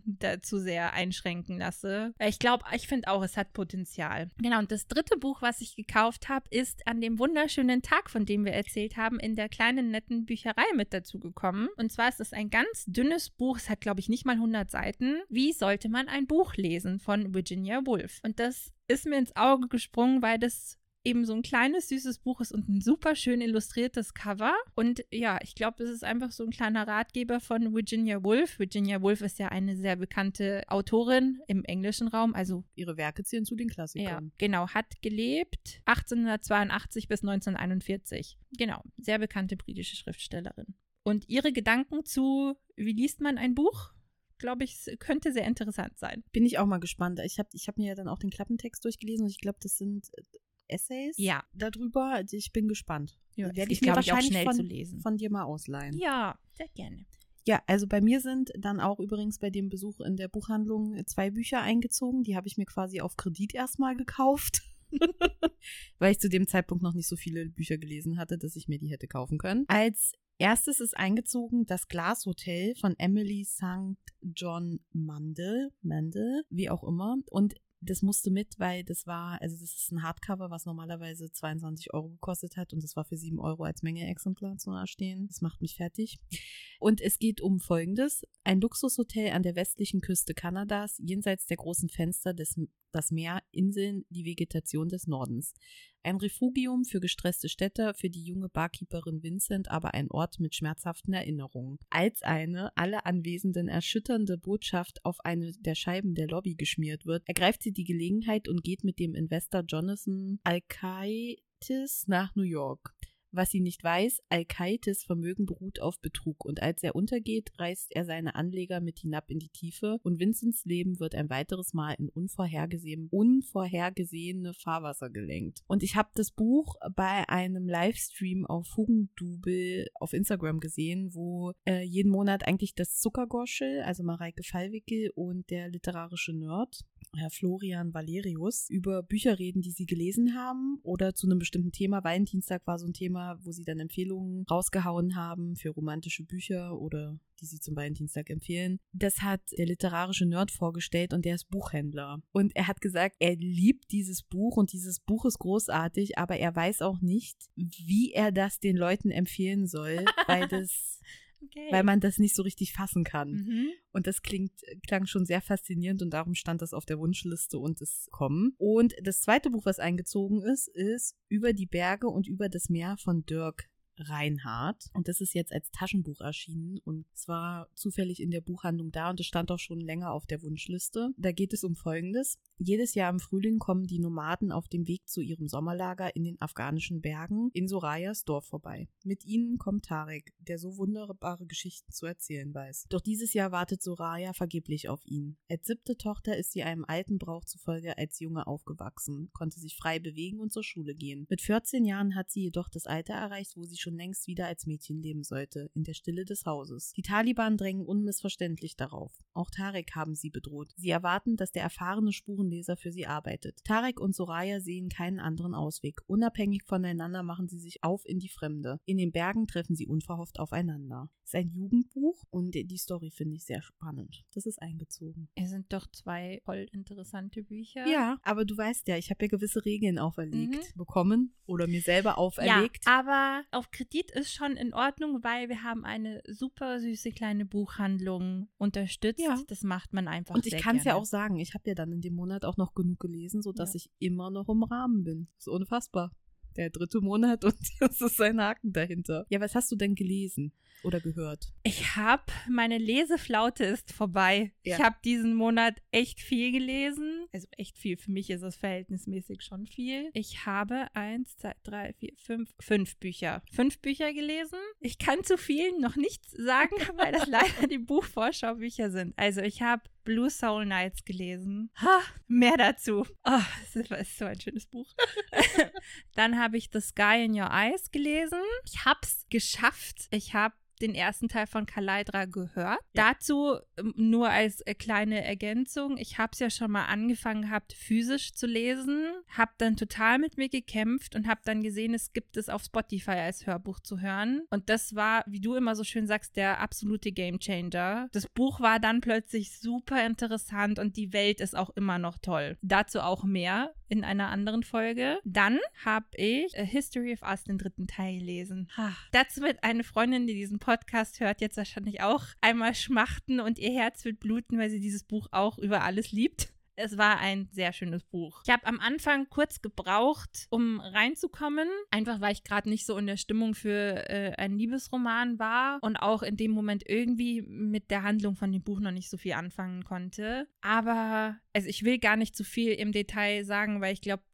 dazu sehr einschränken lasse. Weil Ich glaube, ich finde auch, es hat Potenzial. Genau, und das dritte Buch, was ich gekauft habe, ist an dem wunderschönen Tag, von dem wir erzählt haben, in der kleinen netten Bücherei mit dazu gekommen. Und zwar ist es ein ganz dünnes Buch, es hat, glaube ich, nicht mal 100 Seiten. Wie sollte man ein Buch lesen von Virginia Woolf? Und das ist mir ins Auge gesprungen, weil das eben so ein kleines, süßes Buch ist und ein super schön illustriertes Cover. Und ja, ich glaube, es ist einfach so ein kleiner Ratgeber von Virginia Woolf. Virginia Woolf ist ja eine sehr bekannte Autorin im englischen Raum, also
ihre Werke zählen zu den Klassikern.
Ja, genau, hat gelebt 1882 bis 1941. Genau, sehr bekannte britische Schriftstellerin. Und ihre Gedanken zu, wie liest man ein Buch? glaube ich, könnte sehr interessant sein.
Bin ich auch mal gespannt. Ich habe ich hab mir ja dann auch den Klappentext durchgelesen und ich glaube, das sind äh, Essays
ja.
darüber. Also ich bin gespannt.
Ja, Werde ich mir wahrscheinlich ich von,
von, dir mal ausleihen.
Ja, sehr gerne.
Ja, also bei mir sind dann auch übrigens bei dem Besuch in der Buchhandlung zwei Bücher eingezogen. Die habe ich mir quasi auf Kredit erstmal gekauft. Weil ich zu dem Zeitpunkt noch nicht so viele Bücher gelesen hatte, dass ich mir die hätte kaufen können. Als erstes ist eingezogen das Glashotel von Emily St. John Mandel, Mandel, wie auch immer. Und das musste mit, weil das war, also das ist ein Hardcover, was normalerweise 22 Euro gekostet hat und das war für 7 Euro als Menge-Exemplar zu stehen. Das macht mich fertig. Und es geht um Folgendes. Ein Luxushotel an der westlichen Küste Kanadas, jenseits der großen Fenster des das Meer, Inseln, die Vegetation des Nordens. Ein Refugium für gestresste Städter, für die junge Barkeeperin Vincent aber ein Ort mit schmerzhaften Erinnerungen. Als eine alle Anwesenden erschütternde Botschaft auf eine der Scheiben der Lobby geschmiert wird, ergreift sie die Gelegenheit und geht mit dem Investor Jonathan Alkaitis nach New York. Was sie nicht weiß, Al-Kaites Vermögen beruht auf Betrug und als er untergeht, reißt er seine Anleger mit hinab in die Tiefe und Vincents Leben wird ein weiteres Mal in unvorhergesehen, unvorhergesehene Fahrwasser gelenkt. Und ich habe das Buch bei einem Livestream auf Hugendubel auf Instagram gesehen, wo äh, jeden Monat eigentlich das Zuckergoschel, also Mareike Fallwickel und der literarische Nerd, Herr Florian Valerius, über Bücher reden, die sie gelesen haben oder zu einem bestimmten Thema. Valentinstag war so ein Thema, wo sie dann Empfehlungen rausgehauen haben für romantische Bücher oder die sie zum Valentinstag empfehlen. Das hat der literarische Nerd vorgestellt und der ist Buchhändler. Und er hat gesagt, er liebt dieses Buch und dieses Buch ist großartig, aber er weiß auch nicht, wie er das den Leuten empfehlen soll, weil das Okay. weil man das nicht so richtig fassen kann. Mhm. Und das klingt, klang schon sehr faszinierend und darum stand das auf der Wunschliste und es kommen. Und das zweite Buch, was eingezogen ist, ist Über die Berge und über das Meer von Dirk Reinhardt. Und das ist jetzt als Taschenbuch erschienen und es war zufällig in der Buchhandlung da und es stand auch schon länger auf der Wunschliste. Da geht es um Folgendes. Jedes Jahr im Frühling kommen die Nomaden auf dem Weg zu ihrem Sommerlager in den afghanischen Bergen in Sorayas Dorf vorbei. Mit ihnen kommt Tarek, der so wunderbare Geschichten zu erzählen weiß. Doch dieses Jahr wartet Soraya vergeblich auf ihn. Als siebte Tochter ist sie einem alten Brauch zufolge als Junge aufgewachsen, konnte sich frei bewegen und zur Schule gehen. Mit 14 Jahren hat sie jedoch das Alter erreicht, wo sie schon längst wieder als Mädchen leben sollte, in der Stille des Hauses. Die Taliban drängen unmissverständlich darauf. Auch Tarek haben sie bedroht. Sie erwarten, dass der erfahrene Spurenleser für sie arbeitet. Tarek und Soraya sehen keinen anderen Ausweg. Unabhängig voneinander machen sie sich auf in die Fremde. In den Bergen treffen sie unverhofft aufeinander. Es ist ein Jugendbuch und die Story finde ich sehr spannend. Das ist eingezogen.
Es sind doch zwei voll interessante Bücher.
Ja, aber du weißt ja, ich habe ja gewisse Regeln auferlegt mhm. bekommen oder mir selber auferlegt.
Ja, aber auf Kredit ist schon in Ordnung, weil wir haben eine super süße kleine Buchhandlung unterstützt. Ja. Das macht man einfach.
Und ich kann es ja auch sagen, ich habe ja dann in dem Monat auch noch genug gelesen, sodass ja. ich immer noch im Rahmen bin. Das ist unfassbar. Der dritte Monat und das ist ein Haken dahinter. Ja, was hast du denn gelesen? oder gehört?
Ich habe, meine Leseflaute ist vorbei. Ja. Ich habe diesen Monat echt viel gelesen. Also echt viel. Für mich ist es verhältnismäßig schon viel. Ich habe eins, zwei, drei, vier, fünf, fünf Bücher. Fünf Bücher gelesen. Ich kann zu vielen noch nichts sagen, weil das leider die Buchvorschaubücher sind. Also ich habe Blue Soul Nights gelesen. Ha, mehr dazu. Oh, das ist so ein schönes Buch. Dann habe ich The Sky in Your Eyes gelesen. Ich habe es geschafft. Ich habe den ersten Teil von Kaleidra gehört. Ja. Dazu ähm, nur als äh, kleine Ergänzung. Ich habe es ja schon mal angefangen gehabt, physisch zu lesen, habe dann total mit mir gekämpft und habe dann gesehen, es gibt es auf Spotify als Hörbuch zu hören. Und das war, wie du immer so schön sagst, der absolute Gamechanger. Das Buch war dann plötzlich super interessant und die Welt ist auch immer noch toll. Dazu auch mehr in einer anderen Folge. Dann habe ich A History of Us, den dritten Teil gelesen. Dazu wird eine Freundin, die diesen Podcast hört, jetzt wahrscheinlich auch einmal schmachten und ihr Herz wird bluten, weil sie dieses Buch auch über alles liebt. es war ein sehr schönes Buch. Ich habe am Anfang kurz gebraucht, um reinzukommen, einfach weil ich gerade nicht so in der Stimmung für äh, einen Liebesroman war und auch in dem Moment irgendwie mit der Handlung von dem Buch noch nicht so viel anfangen konnte. Aber, also ich will gar nicht zu viel im Detail sagen, weil ich glaube,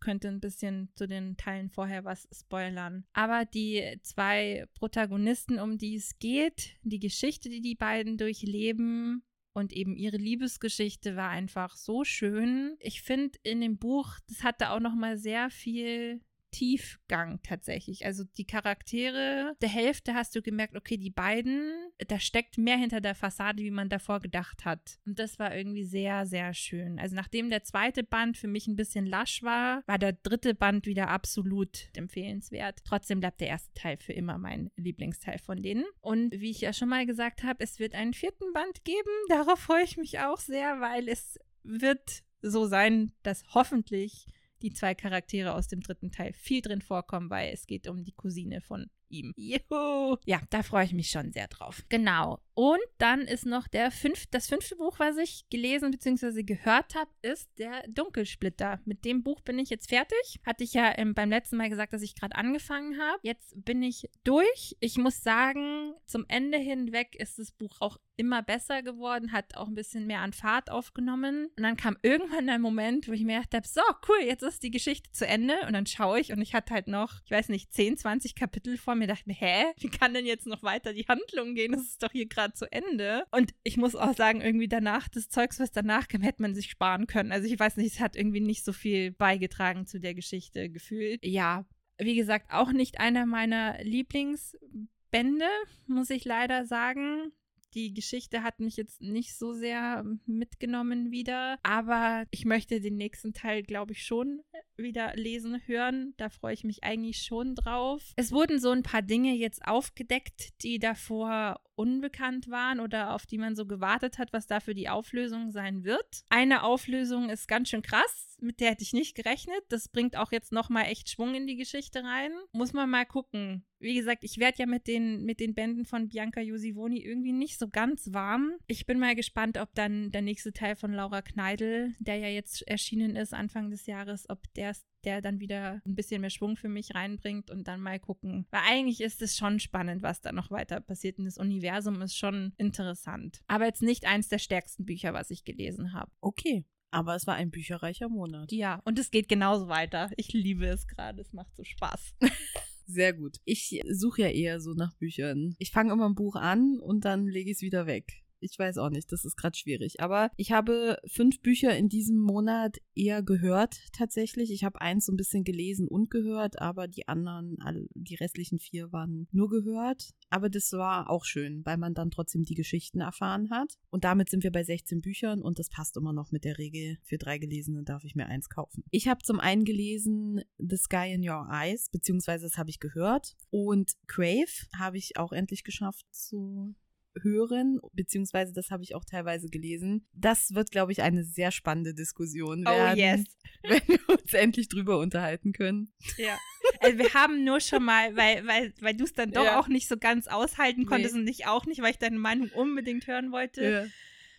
könnte ein bisschen zu den Teilen vorher was spoilern. Aber die zwei Protagonisten, um die es geht, die Geschichte, die die beiden durchleben, und eben ihre Liebesgeschichte war einfach so schön. Ich finde in dem Buch, das hatte auch noch mal sehr viel Tiefgang tatsächlich. Also die Charaktere, der Hälfte hast du gemerkt, okay, die beiden, da steckt mehr hinter der Fassade, wie man davor gedacht hat. Und das war irgendwie sehr, sehr schön. Also nachdem der zweite Band für mich ein bisschen lasch war, war der dritte Band wieder absolut empfehlenswert. Trotzdem bleibt der erste Teil für immer mein Lieblingsteil von denen. Und wie ich ja schon mal gesagt habe, es wird einen vierten Band geben. Darauf freue ich mich auch sehr, weil es wird so sein, dass hoffentlich die zwei Charaktere aus dem dritten Teil viel drin vorkommen, weil es geht um die Cousine von ihm. Juhu! Ja, da freue ich mich schon sehr drauf. Genau. Und dann ist noch der fünf, das fünfte Buch, was ich gelesen bzw. gehört habe, ist der Dunkelsplitter. Mit dem Buch bin ich jetzt fertig. Hatte ich ja ähm, beim letzten Mal gesagt, dass ich gerade angefangen habe. Jetzt bin ich durch. Ich muss sagen, zum Ende hinweg ist das Buch auch immer besser geworden, hat auch ein bisschen mehr an Fahrt aufgenommen. Und dann kam irgendwann ein Moment, wo ich mir dachte, so, cool, jetzt ist die Geschichte zu Ende. Und dann schaue ich und ich hatte halt noch, ich weiß nicht, 10, 20 Kapitel vor mir. Dachte mir, hä? Wie kann denn jetzt noch weiter die Handlung gehen? Das ist doch hier gerade zu Ende. Und ich muss auch sagen, irgendwie danach, das Zeugs, was danach kam, hätte man sich sparen können. Also ich weiß nicht, es hat irgendwie nicht so viel beigetragen zu der Geschichte gefühlt. Ja, wie gesagt, auch nicht einer meiner Lieblingsbände, muss ich leider sagen die Geschichte hat mich jetzt nicht so sehr mitgenommen wieder, aber ich möchte den nächsten Teil, glaube ich, schon wieder lesen, hören. Da freue ich mich eigentlich schon drauf. Es wurden so ein paar Dinge jetzt aufgedeckt, die davor unbekannt waren oder auf die man so gewartet hat, was dafür die Auflösung sein wird. Eine Auflösung ist ganz schön krass, mit der hätte ich nicht gerechnet. Das bringt auch jetzt nochmal echt Schwung in die Geschichte rein. Muss man mal gucken. Wie gesagt, ich werde ja mit den, mit den Bänden von Bianca Josivoni irgendwie nicht so ganz warm. Ich bin mal gespannt, ob dann der nächste Teil von Laura Kneidel, der ja jetzt erschienen ist Anfang des Jahres, ob der, der dann wieder ein bisschen mehr Schwung für mich reinbringt und dann mal gucken. Weil eigentlich ist es schon spannend, was da noch weiter passiert. Und das Universum ist schon interessant. Aber jetzt nicht eins der stärksten Bücher, was ich gelesen habe.
Okay. Aber es war ein bücherreicher Monat.
Ja, und es geht genauso weiter. Ich liebe es gerade. Es macht so Spaß.
Sehr gut. Ich suche ja eher so nach Büchern. Ich fange immer ein Buch an und dann lege ich es wieder weg. Ich weiß auch nicht, das ist gerade schwierig. Aber ich habe fünf Bücher in diesem Monat eher gehört tatsächlich. Ich habe eins so ein bisschen gelesen und gehört, aber die anderen, die restlichen vier waren nur gehört. Aber das war auch schön, weil man dann trotzdem die Geschichten erfahren hat. Und damit sind wir bei 16 Büchern und das passt immer noch mit der Regel. Für drei Gelesene darf ich mir eins kaufen. Ich habe zum einen gelesen The Sky in Your Eyes, beziehungsweise das habe ich gehört. Und Crave habe ich auch endlich geschafft zu hören, beziehungsweise das habe ich auch teilweise gelesen. Das wird, glaube ich, eine sehr spannende Diskussion werden. Oh yes. Wenn wir uns endlich drüber unterhalten können.
Ja. Also wir haben nur schon mal, weil, weil, weil du es dann doch ja. auch nicht so ganz aushalten konntest nee. und ich auch nicht, weil ich deine Meinung unbedingt hören wollte. Ja.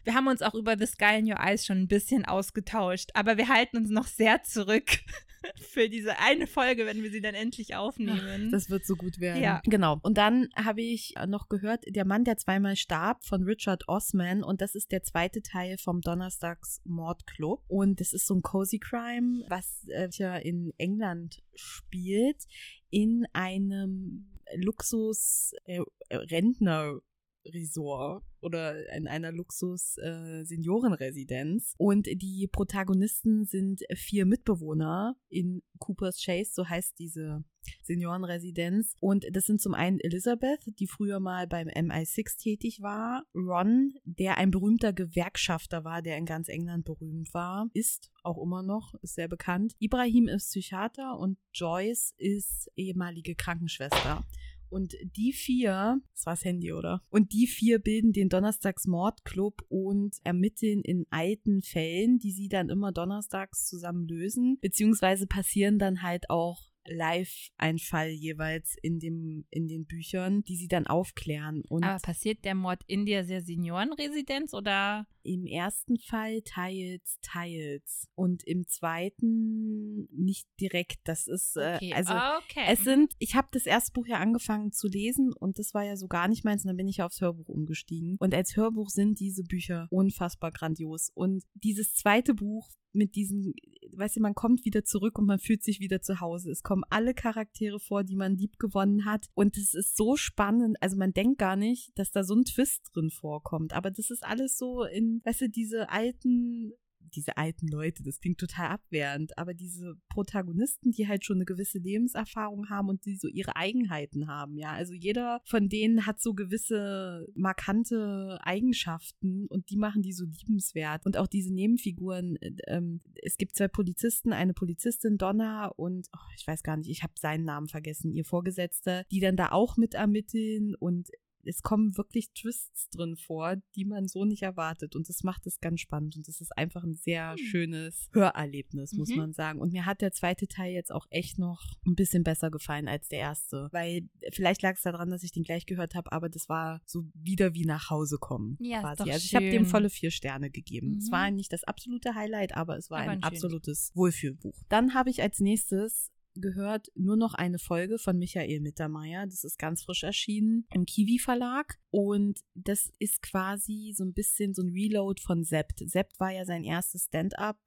Wir haben uns auch über The Sky in Your Eyes schon ein bisschen ausgetauscht, aber wir halten uns noch sehr zurück für diese eine Folge, wenn wir sie dann endlich aufnehmen.
Das wird so gut werden. Ja. Genau. Und dann habe ich noch gehört, Der Mann, der zweimal starb von Richard Osman und das ist der zweite Teil vom Donnerstags Mordclub und das ist so ein Cozy Crime, was äh, in England spielt in einem Luxus äh, Rentner Resort oder in einer Luxus-Seniorenresidenz. Äh, und die Protagonisten sind vier Mitbewohner in Cooper's Chase, so heißt diese Seniorenresidenz. Und das sind zum einen Elizabeth, die früher mal beim MI6 tätig war, Ron, der ein berühmter Gewerkschafter war, der in ganz England berühmt war, ist auch immer noch, ist sehr bekannt. Ibrahim ist Psychiater und Joyce ist ehemalige Krankenschwester. Und die vier, das war das Handy, oder? Und die vier bilden den Donnerstags-Mordclub und ermitteln in alten Fällen, die sie dann immer donnerstags zusammen lösen. Beziehungsweise passieren dann halt auch live ein Fall jeweils in dem in den Büchern, die sie dann aufklären. Und
Aber passiert der Mord in der Seniorenresidenz oder?
Im ersten Fall teils, teils. Und im zweiten nicht direkt. Das ist, äh,
Okay.
also
okay.
es sind, ich habe das erste Buch ja angefangen zu lesen und das war ja so gar nicht meins und dann bin ich ja aufs Hörbuch umgestiegen. Und als Hörbuch sind diese Bücher unfassbar grandios. Und dieses zweite Buch mit diesen, weißt du, man kommt wieder zurück und man fühlt sich wieder zu Hause. Es kommen alle Charaktere vor, die man lieb gewonnen hat. Und es ist so spannend. Also man denkt gar nicht, dass da so ein Twist drin vorkommt. Aber das ist alles so in, weißt du, diese alten diese alten Leute, das klingt total abwehrend, aber diese Protagonisten, die halt schon eine gewisse Lebenserfahrung haben und die so ihre Eigenheiten haben, ja. Also jeder von denen hat so gewisse markante Eigenschaften und die machen die so liebenswert. Und auch diese Nebenfiguren, äh, ähm, es gibt zwei Polizisten, eine Polizistin, Donna und oh, ich weiß gar nicht, ich habe seinen Namen vergessen, ihr Vorgesetzter, die dann da auch mit ermitteln und es kommen wirklich Twists drin vor, die man so nicht erwartet. Und das macht es ganz spannend. Und das ist einfach ein sehr
Hm.
schönes Hörerlebnis, muss
Mhm.
man sagen. Und mir hat der zweite Teil jetzt auch echt noch ein bisschen besser gefallen als der erste. Weil vielleicht lag es daran, dass ich den gleich gehört habe, aber das war so wieder wie nach Hause kommen.
Ja, ist
quasi.
doch
also ich habe dem volle vier Sterne gegeben. Es
Mhm.
war nicht das absolute Highlight, aber es war
Aber
ein,
ein
absolutes Wohlfühlbuch. Dann habe ich als nächstes gehört nur noch eine Folge von Michael Mittermeier. Das ist ganz frisch erschienen im Kiwi Verlag. Und das ist quasi so ein bisschen so ein Reload von Sept. Sept war ja sein erstes Stand-up.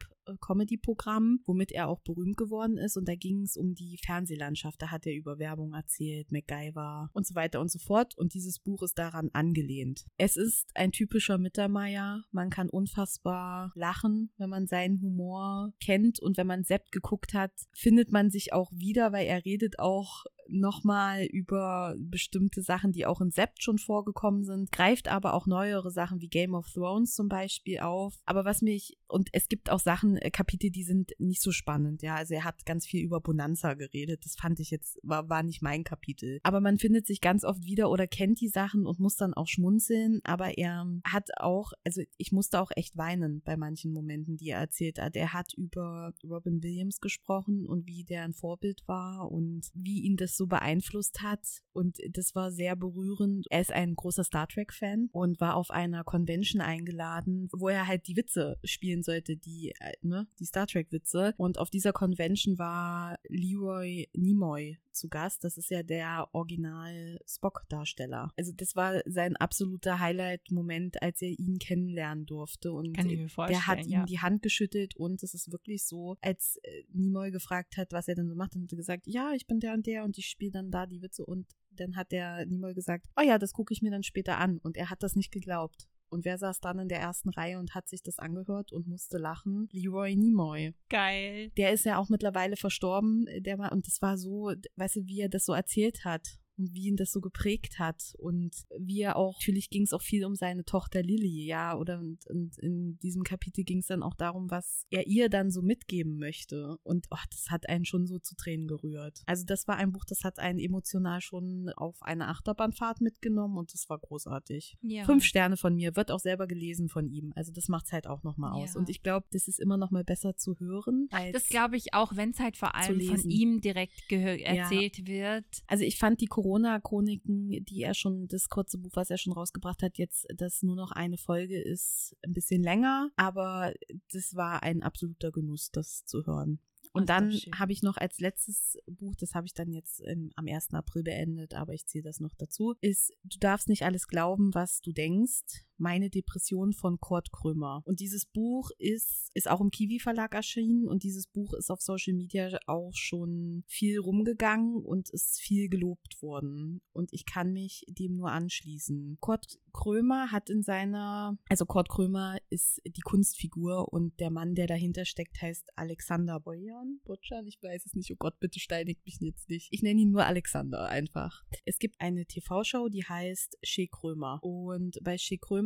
Comedy-Programm, womit er auch berühmt geworden ist. Und da ging es um die Fernsehlandschaft. Da hat er über Werbung erzählt, MacGyver und so weiter und so fort. Und dieses Buch ist daran angelehnt. Es ist ein typischer Mittermeier. Man kann unfassbar lachen, wenn man seinen Humor kennt. Und wenn man Sept geguckt hat, findet man sich auch wieder, weil er redet auch nochmal über bestimmte Sachen, die auch in Sept schon vorgekommen sind, greift aber auch neuere Sachen wie Game of Thrones zum Beispiel auf. Aber was mich, und es gibt auch Sachen, äh, Kapitel, die sind nicht so spannend, ja. Also er hat ganz viel über Bonanza geredet. Das fand ich jetzt, war, war nicht mein Kapitel. Aber man findet sich ganz oft wieder oder kennt die Sachen und muss dann auch schmunzeln. Aber er hat auch, also ich musste auch echt weinen bei manchen Momenten, die er erzählt hat. Er hat über Robin Williams gesprochen und wie der ein Vorbild war und wie ihn das so beeinflusst hat. Und das war sehr berührend. Er ist ein großer Star Trek-Fan und war auf einer Convention eingeladen, wo er halt die Witze spielen sollte, die, äh, ne, die Star Trek-Witze. Und auf dieser Convention war Leroy Nimoy zu Gast. Das ist ja der Original Spock-Darsteller. Also das war sein absoluter Highlight-Moment, als er ihn kennenlernen durfte. Und
Kann ich mir vorstellen,
der hat ihm
ja.
die Hand geschüttelt und es ist wirklich so, als äh, Nimoy gefragt hat, was er denn so macht, dann hat er gesagt, ja, ich bin der und der und ich spiele dann da die Witze und dann hat der Nimoy gesagt, oh ja, das gucke ich mir dann später an und er hat das nicht geglaubt. Und wer saß dann in der ersten Reihe und hat sich das angehört und musste lachen? Leroy Nimoy.
Geil.
Der ist ja auch mittlerweile verstorben, der war, und das war so, weißt du, wie er das so erzählt hat wie ihn das so geprägt hat und wie er auch, natürlich ging es auch viel um seine Tochter Lilly, ja, oder und, und in diesem Kapitel ging es dann auch darum, was er ihr dann so mitgeben möchte und oh, das hat einen schon so zu Tränen gerührt. Also das war ein Buch, das hat einen emotional schon auf eine Achterbahnfahrt mitgenommen und das war großartig.
Ja.
Fünf Sterne von mir, wird auch selber gelesen von ihm. Also das macht's halt auch nochmal aus.
Ja.
Und ich glaube, das ist immer nochmal besser zu hören.
Das glaube ich auch, wenn es halt vor allem von ihm direkt erzählt wird.
Also ich fand die Corona-Chroniken, die er schon, das kurze Buch, was er schon rausgebracht hat, jetzt, das nur noch eine Folge ist, ein bisschen länger, aber das war ein absoluter Genuss, das zu hören. Und dann habe ich noch als letztes Buch, das habe ich dann jetzt im, am 1. April beendet, aber ich zähle das noch dazu, ist Du darfst nicht alles glauben, was du denkst. Meine Depression von Kurt Krömer. Und dieses Buch ist, ist auch im Kiwi Verlag erschienen und dieses Buch ist auf Social Media auch schon viel rumgegangen und ist viel gelobt worden. Und ich kann mich dem nur anschließen. Kurt Krömer hat in seiner, also Kurt Krömer ist die Kunstfigur und der Mann, der dahinter steckt, heißt Alexander Boyan. Botschan, ich weiß es nicht. Oh Gott, bitte steinigt mich jetzt nicht. Ich nenne ihn nur Alexander einfach. Es gibt eine TV-Show, die heißt Shea Krömer. Und bei Shea Krömer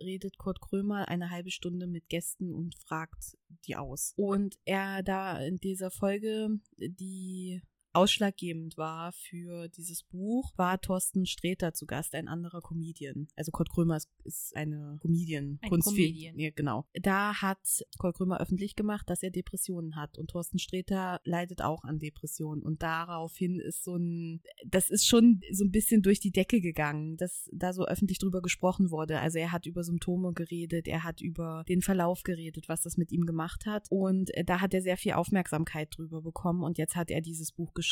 redet Kurt Krömer eine halbe Stunde mit Gästen und fragt die aus. Und er da in dieser Folge, die ausschlaggebend war für dieses Buch, war Thorsten Sträter zu Gast, ein anderer Comedian. Also Kurt Krömer ist, ist eine Comedian.
Ein Comedian.
Ja, genau. Da hat Kurt Krömer öffentlich gemacht, dass er Depressionen hat. Und Thorsten Sträter leidet auch an Depressionen. Und daraufhin ist so ein, das ist schon so ein bisschen durch die Decke gegangen, dass da so öffentlich drüber gesprochen wurde. Also er hat über Symptome geredet, er hat über den Verlauf geredet, was das mit ihm gemacht hat. Und äh, da hat er sehr viel Aufmerksamkeit drüber bekommen. Und jetzt hat er dieses Buch geschrieben.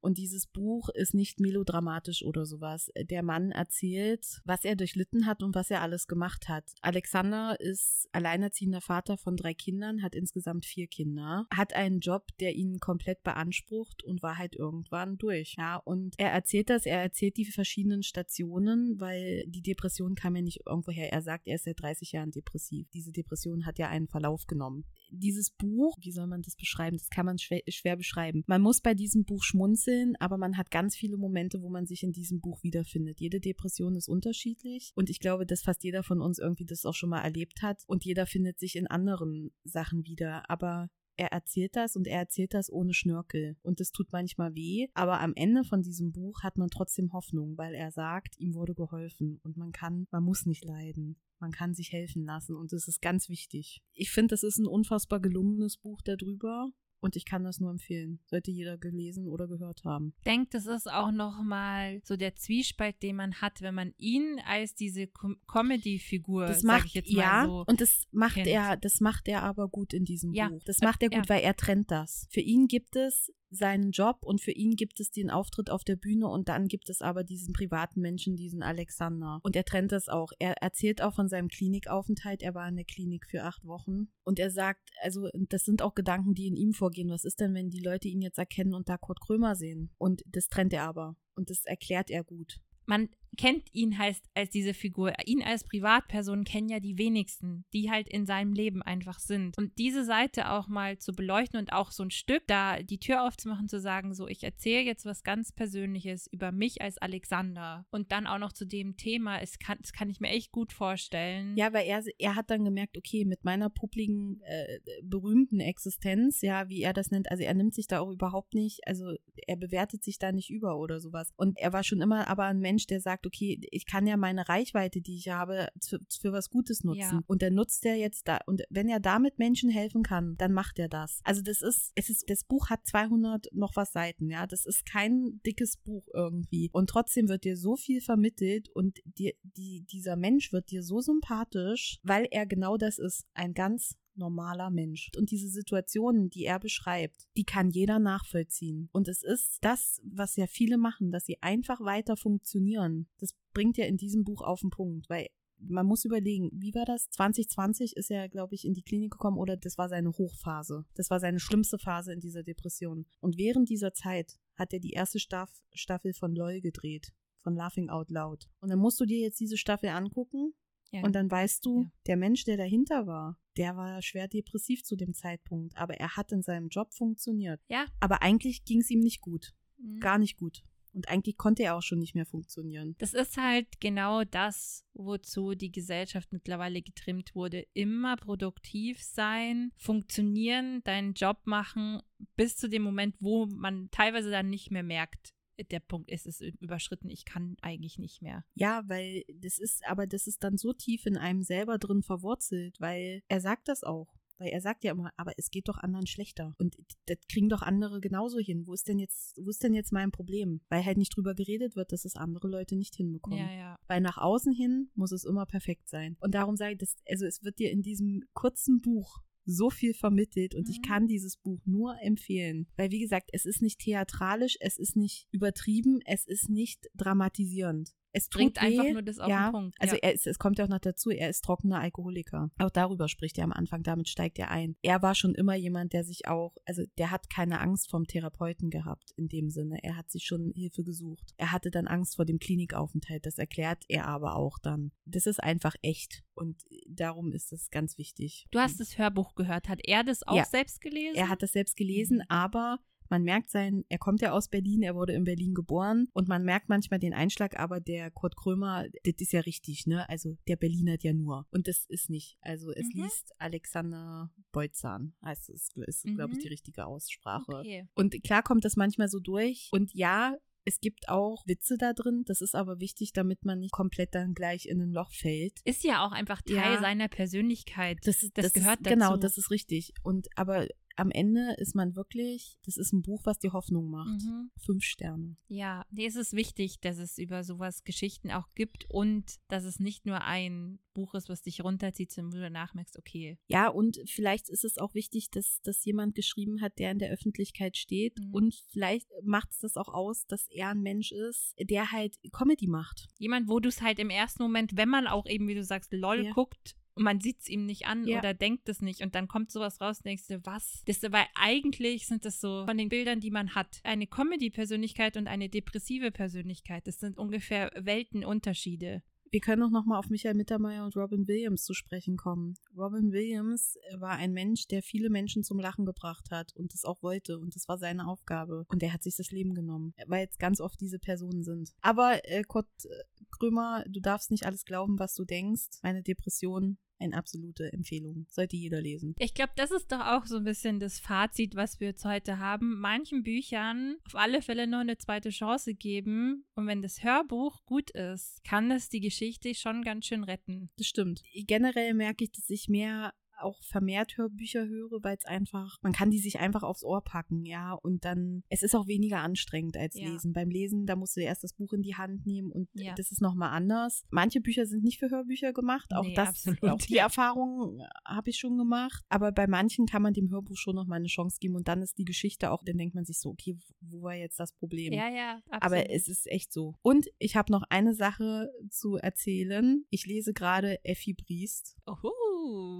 Und dieses Buch ist nicht melodramatisch oder sowas. Der Mann erzählt, was er durchlitten hat und was er alles gemacht hat. Alexander ist alleinerziehender Vater von drei Kindern, hat insgesamt vier Kinder, hat einen Job, der ihn komplett beansprucht und war halt irgendwann durch. Ja, und er erzählt das, er erzählt die verschiedenen Stationen, weil die Depression kam ja nicht irgendwoher. Er sagt, er ist seit 30 Jahren depressiv. Diese Depression hat ja einen Verlauf genommen. Dieses Buch, wie soll man das beschreiben? Das kann man schwer, schwer beschreiben. Man muss bei diesem Buch schmunzeln, aber man hat ganz viele Momente, wo man sich in diesem Buch wiederfindet. Jede Depression ist unterschiedlich und ich glaube, dass fast jeder von uns irgendwie das auch schon mal erlebt hat und jeder findet sich in anderen Sachen wieder. Aber er erzählt das und er erzählt das ohne Schnörkel. Und das tut manchmal weh, aber am Ende von diesem Buch hat man trotzdem Hoffnung, weil er sagt, ihm wurde geholfen und man kann, man muss nicht leiden. Man kann sich helfen lassen und das ist ganz wichtig. Ich finde, das ist ein unfassbar gelungenes Buch darüber und ich kann das nur empfehlen. Sollte jeder gelesen oder gehört haben.
Ich denke, das ist auch nochmal so der Zwiespalt, den man hat, wenn man ihn als diese Com Comedy-Figur,
Das
sag
macht
ich jetzt
ja
mal so.
und das macht
kennt.
er, das macht er aber gut in diesem
Ja,
Buch. Das macht er gut,
ja.
weil er trennt das. Für ihn gibt es seinen Job und für ihn gibt es den Auftritt auf der Bühne und dann gibt es aber diesen privaten Menschen, diesen Alexander. Und er trennt das auch. Er erzählt auch von seinem Klinikaufenthalt. Er war in der Klinik für acht Wochen. Und er sagt, also das sind auch Gedanken, die in ihm vorgehen. Was ist denn, wenn die Leute ihn jetzt erkennen und da Kurt Krömer sehen? Und das trennt er aber. Und das erklärt er gut.
man kennt ihn heißt als diese Figur. Ihn als Privatperson kennen ja die wenigsten, die halt in seinem Leben einfach sind. Und diese Seite auch mal zu beleuchten und auch so ein Stück da die Tür aufzumachen, zu sagen, so ich erzähle jetzt was ganz Persönliches über mich als Alexander und dann auch noch zu dem Thema, es kann, das kann ich mir echt gut vorstellen.
Ja, weil er, er hat dann gemerkt, okay, mit meiner publiken, äh, berühmten Existenz, ja, wie er das nennt, also er nimmt sich da auch überhaupt nicht, also er bewertet sich da nicht über oder sowas. Und er war schon immer aber ein Mensch, der sagt, okay, ich kann ja meine Reichweite, die ich habe, für, für was Gutes nutzen.
Ja.
Und der nutzt er jetzt da, und wenn er damit Menschen helfen kann, dann macht er das. Also das ist, es ist, das Buch hat 200 noch was Seiten, ja, das ist kein dickes Buch irgendwie. Und trotzdem wird dir so viel vermittelt und dir, die, dieser Mensch wird dir so sympathisch, weil er genau das ist, ein ganz normaler Mensch. Und diese Situationen, die er beschreibt, die kann jeder nachvollziehen. Und es ist das, was ja viele machen, dass sie einfach weiter funktionieren. Das bringt er in diesem Buch auf den Punkt, weil man muss überlegen, wie war das? 2020 ist er, glaube ich, in die Klinik gekommen oder das war seine Hochphase. Das war seine schlimmste Phase in dieser Depression. Und während dieser Zeit hat er die erste Staff Staffel von LOL gedreht, von Laughing Out Loud. Und dann musst du dir jetzt diese Staffel angucken
Ja.
und dann weißt du,
Ja.
der Mensch, der dahinter war, der war schwer depressiv zu dem Zeitpunkt, aber er hat in seinem Job funktioniert.
ja.
Aber eigentlich ging es ihm nicht gut,
Mhm.
gar nicht gut. Und eigentlich konnte er auch schon nicht mehr funktionieren.
Das ist halt genau das, wozu die Gesellschaft mittlerweile getrimmt wurde. Immer produktiv sein, funktionieren, deinen Job machen, bis zu dem Moment, wo man teilweise dann nicht mehr merkt, der Punkt ist, es ist überschritten, ich kann eigentlich nicht mehr.
Ja, weil das ist, aber das ist dann so tief in einem selber drin verwurzelt, weil er sagt das auch. Weil er sagt ja immer, aber es geht doch anderen schlechter. Und das kriegen doch andere genauso hin. Wo ist denn jetzt, wo ist denn jetzt mein Problem? Weil halt nicht drüber geredet wird, dass es andere Leute nicht hinbekommen.
Ja, ja.
Weil nach außen hin muss es immer perfekt sein. Und darum sage ich, das, also es wird dir in diesem kurzen Buch so viel vermittelt und ich
Mhm.
kann dieses Buch nur empfehlen. Weil, wie gesagt, es ist nicht theatralisch, es ist nicht übertrieben, es ist nicht dramatisierend. Es
Bringt
tut weh,
einfach nur das auf
ja,
den Punkt.
Also
ja.
er ist, es kommt ja auch noch dazu, er ist trockener Alkoholiker. Auch darüber spricht er am Anfang, damit steigt er ein. Er war schon immer jemand, der sich auch, also der hat keine Angst vom Therapeuten gehabt in dem Sinne. Er hat sich schon Hilfe gesucht. Er hatte dann Angst vor dem Klinikaufenthalt, das erklärt er aber auch dann. Das ist einfach echt und darum ist es ganz wichtig.
du hast das Hörbuch gehört. Hat er das auch
Ja.
selbst gelesen?
Er hat das selbst gelesen,
Mhm.
aber Man merkt sein, er kommt ja aus Berlin, er wurde in Berlin geboren und man merkt manchmal den Einschlag, aber der Kurt Krömer, das ist ja richtig, ne? Also der Berlinert ja nur. Und das ist nicht. Also es
Mhm.
liest Alexander Beutzahn. Heißt es, ist, glaube ich,
Mhm.
die richtige Aussprache.
Okay.
Und klar kommt das manchmal so durch. Und ja, es gibt auch Witze da drin. Das ist aber wichtig, damit man nicht komplett dann gleich in ein Loch fällt.
Ist ja auch einfach Teil
Ja.
seiner Persönlichkeit.
Das,
Das
das
gehört
ist, Genau,
dazu.
das ist richtig. Und aber am Ende ist man wirklich, das ist ein Buch, was die Hoffnung macht.
Mhm.
Fünf Sterne.
Ja, nee, es ist wichtig, dass es über sowas Geschichten auch gibt und dass es nicht nur ein Buch ist, was dich runterzieht, sondern wo du danach merkst, okay.
Ja, und vielleicht ist es auch wichtig, dass das jemand geschrieben hat, der in der Öffentlichkeit steht.
Mhm.
Und vielleicht macht es das auch aus, dass er ein Mensch ist, der halt Comedy macht.
Jemand, wo du es halt im ersten Moment, wenn man auch eben, wie du sagst, LOL
Ja.
guckt, und man sieht es ihm nicht an
Ja.
oder denkt es nicht und dann kommt sowas raus und denkst du, was? Das, weil eigentlich sind das so von den Bildern, die man hat, eine Comedy-Persönlichkeit und eine depressive Persönlichkeit. Das sind ungefähr Weltenunterschiede.
Wir können auch nochmal auf Michael Mittermeier und Robin Williams zu sprechen kommen. Robin Williams war ein Mensch, der viele Menschen zum Lachen gebracht hat und das auch wollte und das war seine Aufgabe. Und er hat sich das Leben genommen, weil jetzt ganz oft diese Personen sind. Aber äh, Kurt äh, Krömer, du darfst nicht alles glauben, was du denkst. Meine Depression, eine absolute Empfehlung. Sollte jeder lesen.
Ich glaube, das ist doch auch so ein bisschen das Fazit, was wir jetzt heute haben. Manchen Büchern auf alle Fälle noch eine zweite Chance geben. Und wenn das Hörbuch gut ist, kann das die Geschichte schon ganz schön retten.
Das stimmt. Generell merke ich, dass ich mehr auch vermehrt Hörbücher höre, weil es einfach, man kann die sich einfach aufs Ohr packen, ja, und dann, es ist auch weniger anstrengend als
Ja.
lesen. Beim Lesen, da musst du erst das Buch in die Hand nehmen und
Ja.
das ist nochmal anders. Manche Bücher sind nicht für Hörbücher gemacht, auch
Nee,
das,
absolut.
auch die Erfahrung habe ich schon gemacht, aber bei manchen kann man dem Hörbuch schon nochmal eine Chance geben und dann ist die Geschichte auch, dann denkt man sich so, okay, wo war jetzt das Problem?
Ja, ja, absolut.
Aber es ist echt so. Und ich habe noch eine Sache zu erzählen. Ich lese gerade Effi Briest,
Oho.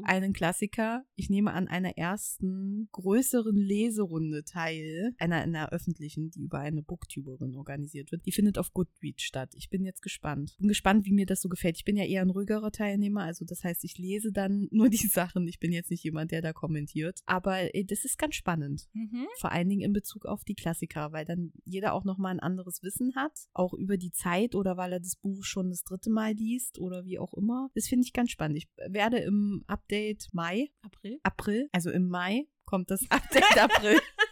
Einen Klassiker. Ich nehme an einer ersten größeren Leserunde teil, einer, einer öffentlichen, die über eine Booktuberin organisiert wird. Die findet auf Goodreads statt. Ich bin jetzt gespannt. Bin gespannt, wie mir das so gefällt. Ich bin ja eher ein ruhigerer Teilnehmer, also das heißt, ich lese dann nur die Sachen. Ich bin jetzt nicht jemand, der da kommentiert. Aber äh, das ist ganz spannend.
Mhm.
Vor allen Dingen in Bezug auf die Klassiker, weil dann jeder auch nochmal ein anderes Wissen hat, auch über die Zeit oder weil er das Buch schon das dritte Mal liest oder wie auch immer. Das finde ich ganz spannend. Ich werde im Update Mai,
April.
April, also im Mai kommt das Update April.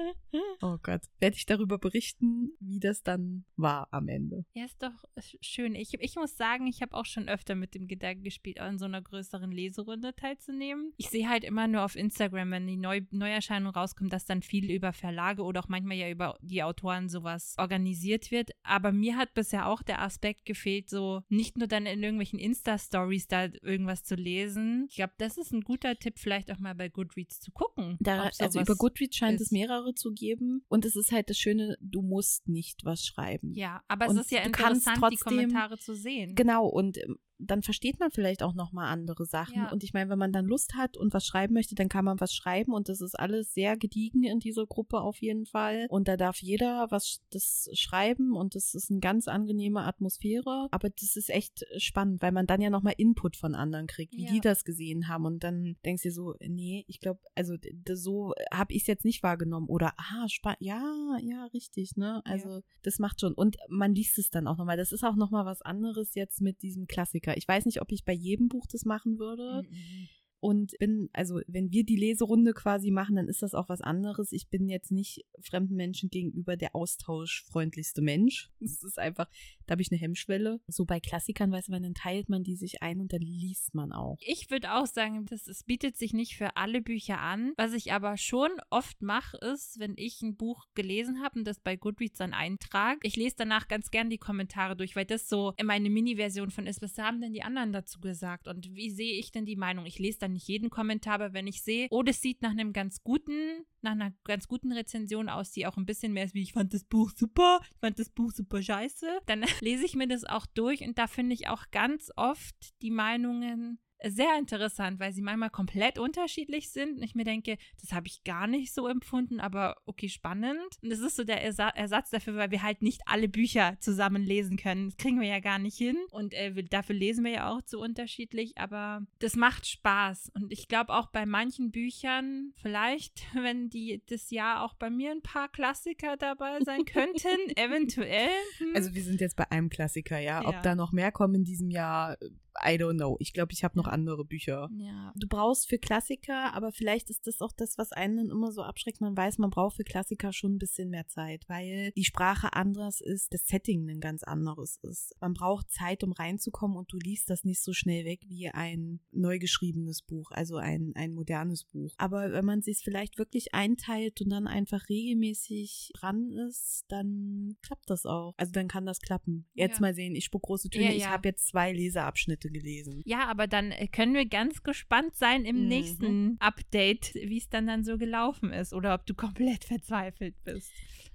Oh Gott. Werde ich darüber berichten, wie das dann war am Ende.
Ja, ist doch sch- schön. Ich, ich muss sagen, ich habe auch schon öfter mit dem Gedanken gespielt, an so einer größeren Leserunde teilzunehmen. Ich sehe halt immer nur auf Instagram, wenn die Neu Neuerscheinung rauskommt, dass dann viel über Verlage oder auch manchmal ja über die Autoren sowas organisiert wird. Aber mir hat bisher auch der Aspekt gefehlt, so nicht nur dann in irgendwelchen Insta-Stories da irgendwas zu lesen. Ich glaube, das ist ein guter Tipp, vielleicht auch mal bei Goodreads zu gucken.
Da, also über Goodreads scheint es
ist.
Mehrere zu geben. Und es ist halt das Schöne, du musst nicht was schreiben.
Ja, aber
Und
es ist ja interessant, die
trotzdem-
Kommentare zu sehen.
Genau, und ähm, dann versteht man vielleicht auch noch mal andere Sachen.
Ja.
Und ich meine, wenn man dann Lust hat und was schreiben möchte, dann kann man was schreiben. Und das ist alles sehr gediegen in dieser Gruppe auf jeden Fall. Und da darf jeder was das schreiben und das ist eine ganz angenehme Atmosphäre. Aber das ist echt spannend, weil man dann ja noch mal Input von anderen kriegt, wie
Ja.
die das gesehen haben. Und dann denkst du dir so, nee, ich glaube, also so habe ich es jetzt nicht wahrgenommen. Oder, ah, spannend, ja, ja, richtig, ne? Also das macht schon. Und man liest es dann auch nochmal. Das ist auch nochmal was anderes jetzt mit diesem Klassiker. Ich weiß nicht, ob ich bei jedem Buch das machen würde.
Mhm.
Und bin, also wenn wir die Leserunde quasi machen, dann ist das auch was anderes. Ich bin jetzt nicht fremden Menschen gegenüber der austauschfreundlichste Mensch. Es ist einfach, da habe ich eine Hemmschwelle. So bei Klassikern, du, weil dann teilt man die sich ein und dann liest man auch.
Ich würde auch sagen, das, es bietet sich nicht für alle Bücher an. Was ich aber schon oft mache, ist, wenn ich ein Buch gelesen habe und das bei Goodreads dann eintrage, ich lese danach ganz gern die Kommentare durch, weil das so meine Mini-Version von ist, was haben denn die anderen dazu gesagt und wie sehe ich denn die Meinung? Ich lese dann nicht jeden Kommentar, aber wenn ich sehe, oh, das sieht nach einem ganz guten, nach einer ganz guten Rezension aus, die auch ein bisschen mehr ist, wie ich fand das Buch super, ich fand das Buch super scheiße, dann lese ich mir das auch durch und da finde ich auch ganz oft die Meinungen sehr interessant, weil sie manchmal komplett unterschiedlich sind. Und ich mir denke, das habe ich gar nicht so empfunden, aber okay, spannend. Und das ist so der Ersa Ersatz dafür, weil wir halt nicht alle Bücher zusammen lesen können. Das kriegen wir ja gar nicht hin. Und äh, dafür lesen wir ja auch zu unterschiedlich. Aber das macht Spaß. Und ich glaube auch bei manchen Büchern, vielleicht, wenn die das Jahr auch bei mir ein paar Klassiker dabei sein könnten, eventuell.
Hm. Also wir sind jetzt bei einem Klassiker, ja. ja. Ob da noch mehr kommen in diesem Jahr, I don't know. Ich glaube, ich habe noch andere Bücher.
Ja.
Du brauchst für Klassiker, aber vielleicht ist das auch das, was einen dann immer so abschreckt. Man weiß, man braucht für Klassiker schon ein bisschen mehr Zeit, weil die Sprache anders ist, das Setting ein ganz anderes ist. Man braucht Zeit, um reinzukommen und du liest das nicht so schnell weg wie ein neu geschriebenes Buch, also ein, ein modernes Buch. Aber wenn man sich vielleicht wirklich einteilt und dann einfach regelmäßig dran ist, dann klappt das auch. Also dann kann das klappen. Jetzt ja. mal sehen, ich spuck große Töne. Ja, ja. Ich habe jetzt zwei Leseabschnitte gelesen.
Ja, aber dann äh, können wir ganz gespannt sein im mhm. nächsten Update, wie es dann dann so gelaufen ist oder ob du komplett verzweifelt bist.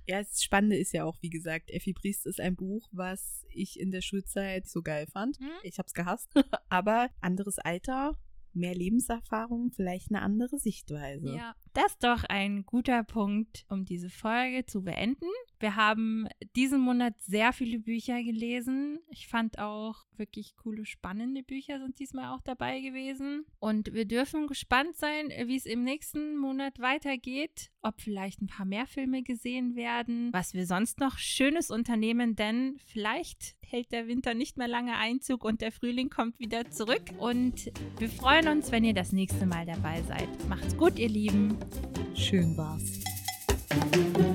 Ja, das Spannende ist ja auch, wie gesagt, Effi Priest ist ein Buch, was ich in der Schulzeit so geil fand. Mhm. Ich hab's gehasst. aber anderes Alter, mehr Lebenserfahrung, vielleicht eine andere Sichtweise.
Ja, das ist doch ein guter Punkt, um diese Folge zu beenden. Wir haben diesen Monat sehr viele Bücher gelesen. Ich fand auch wirklich coole, spannende Bücher sind diesmal auch dabei gewesen. Und wir dürfen gespannt sein, wie es im nächsten Monat weitergeht. Ob vielleicht ein paar mehr Filme gesehen werden, was wir sonst noch Schönes unternehmen, denn vielleicht hält der Winter nicht mehr lange Einzug und der Frühling kommt wieder zurück. Und wir freuen uns, wenn ihr das nächste Mal dabei seid. Macht's gut, ihr Lieben.
Schön war's.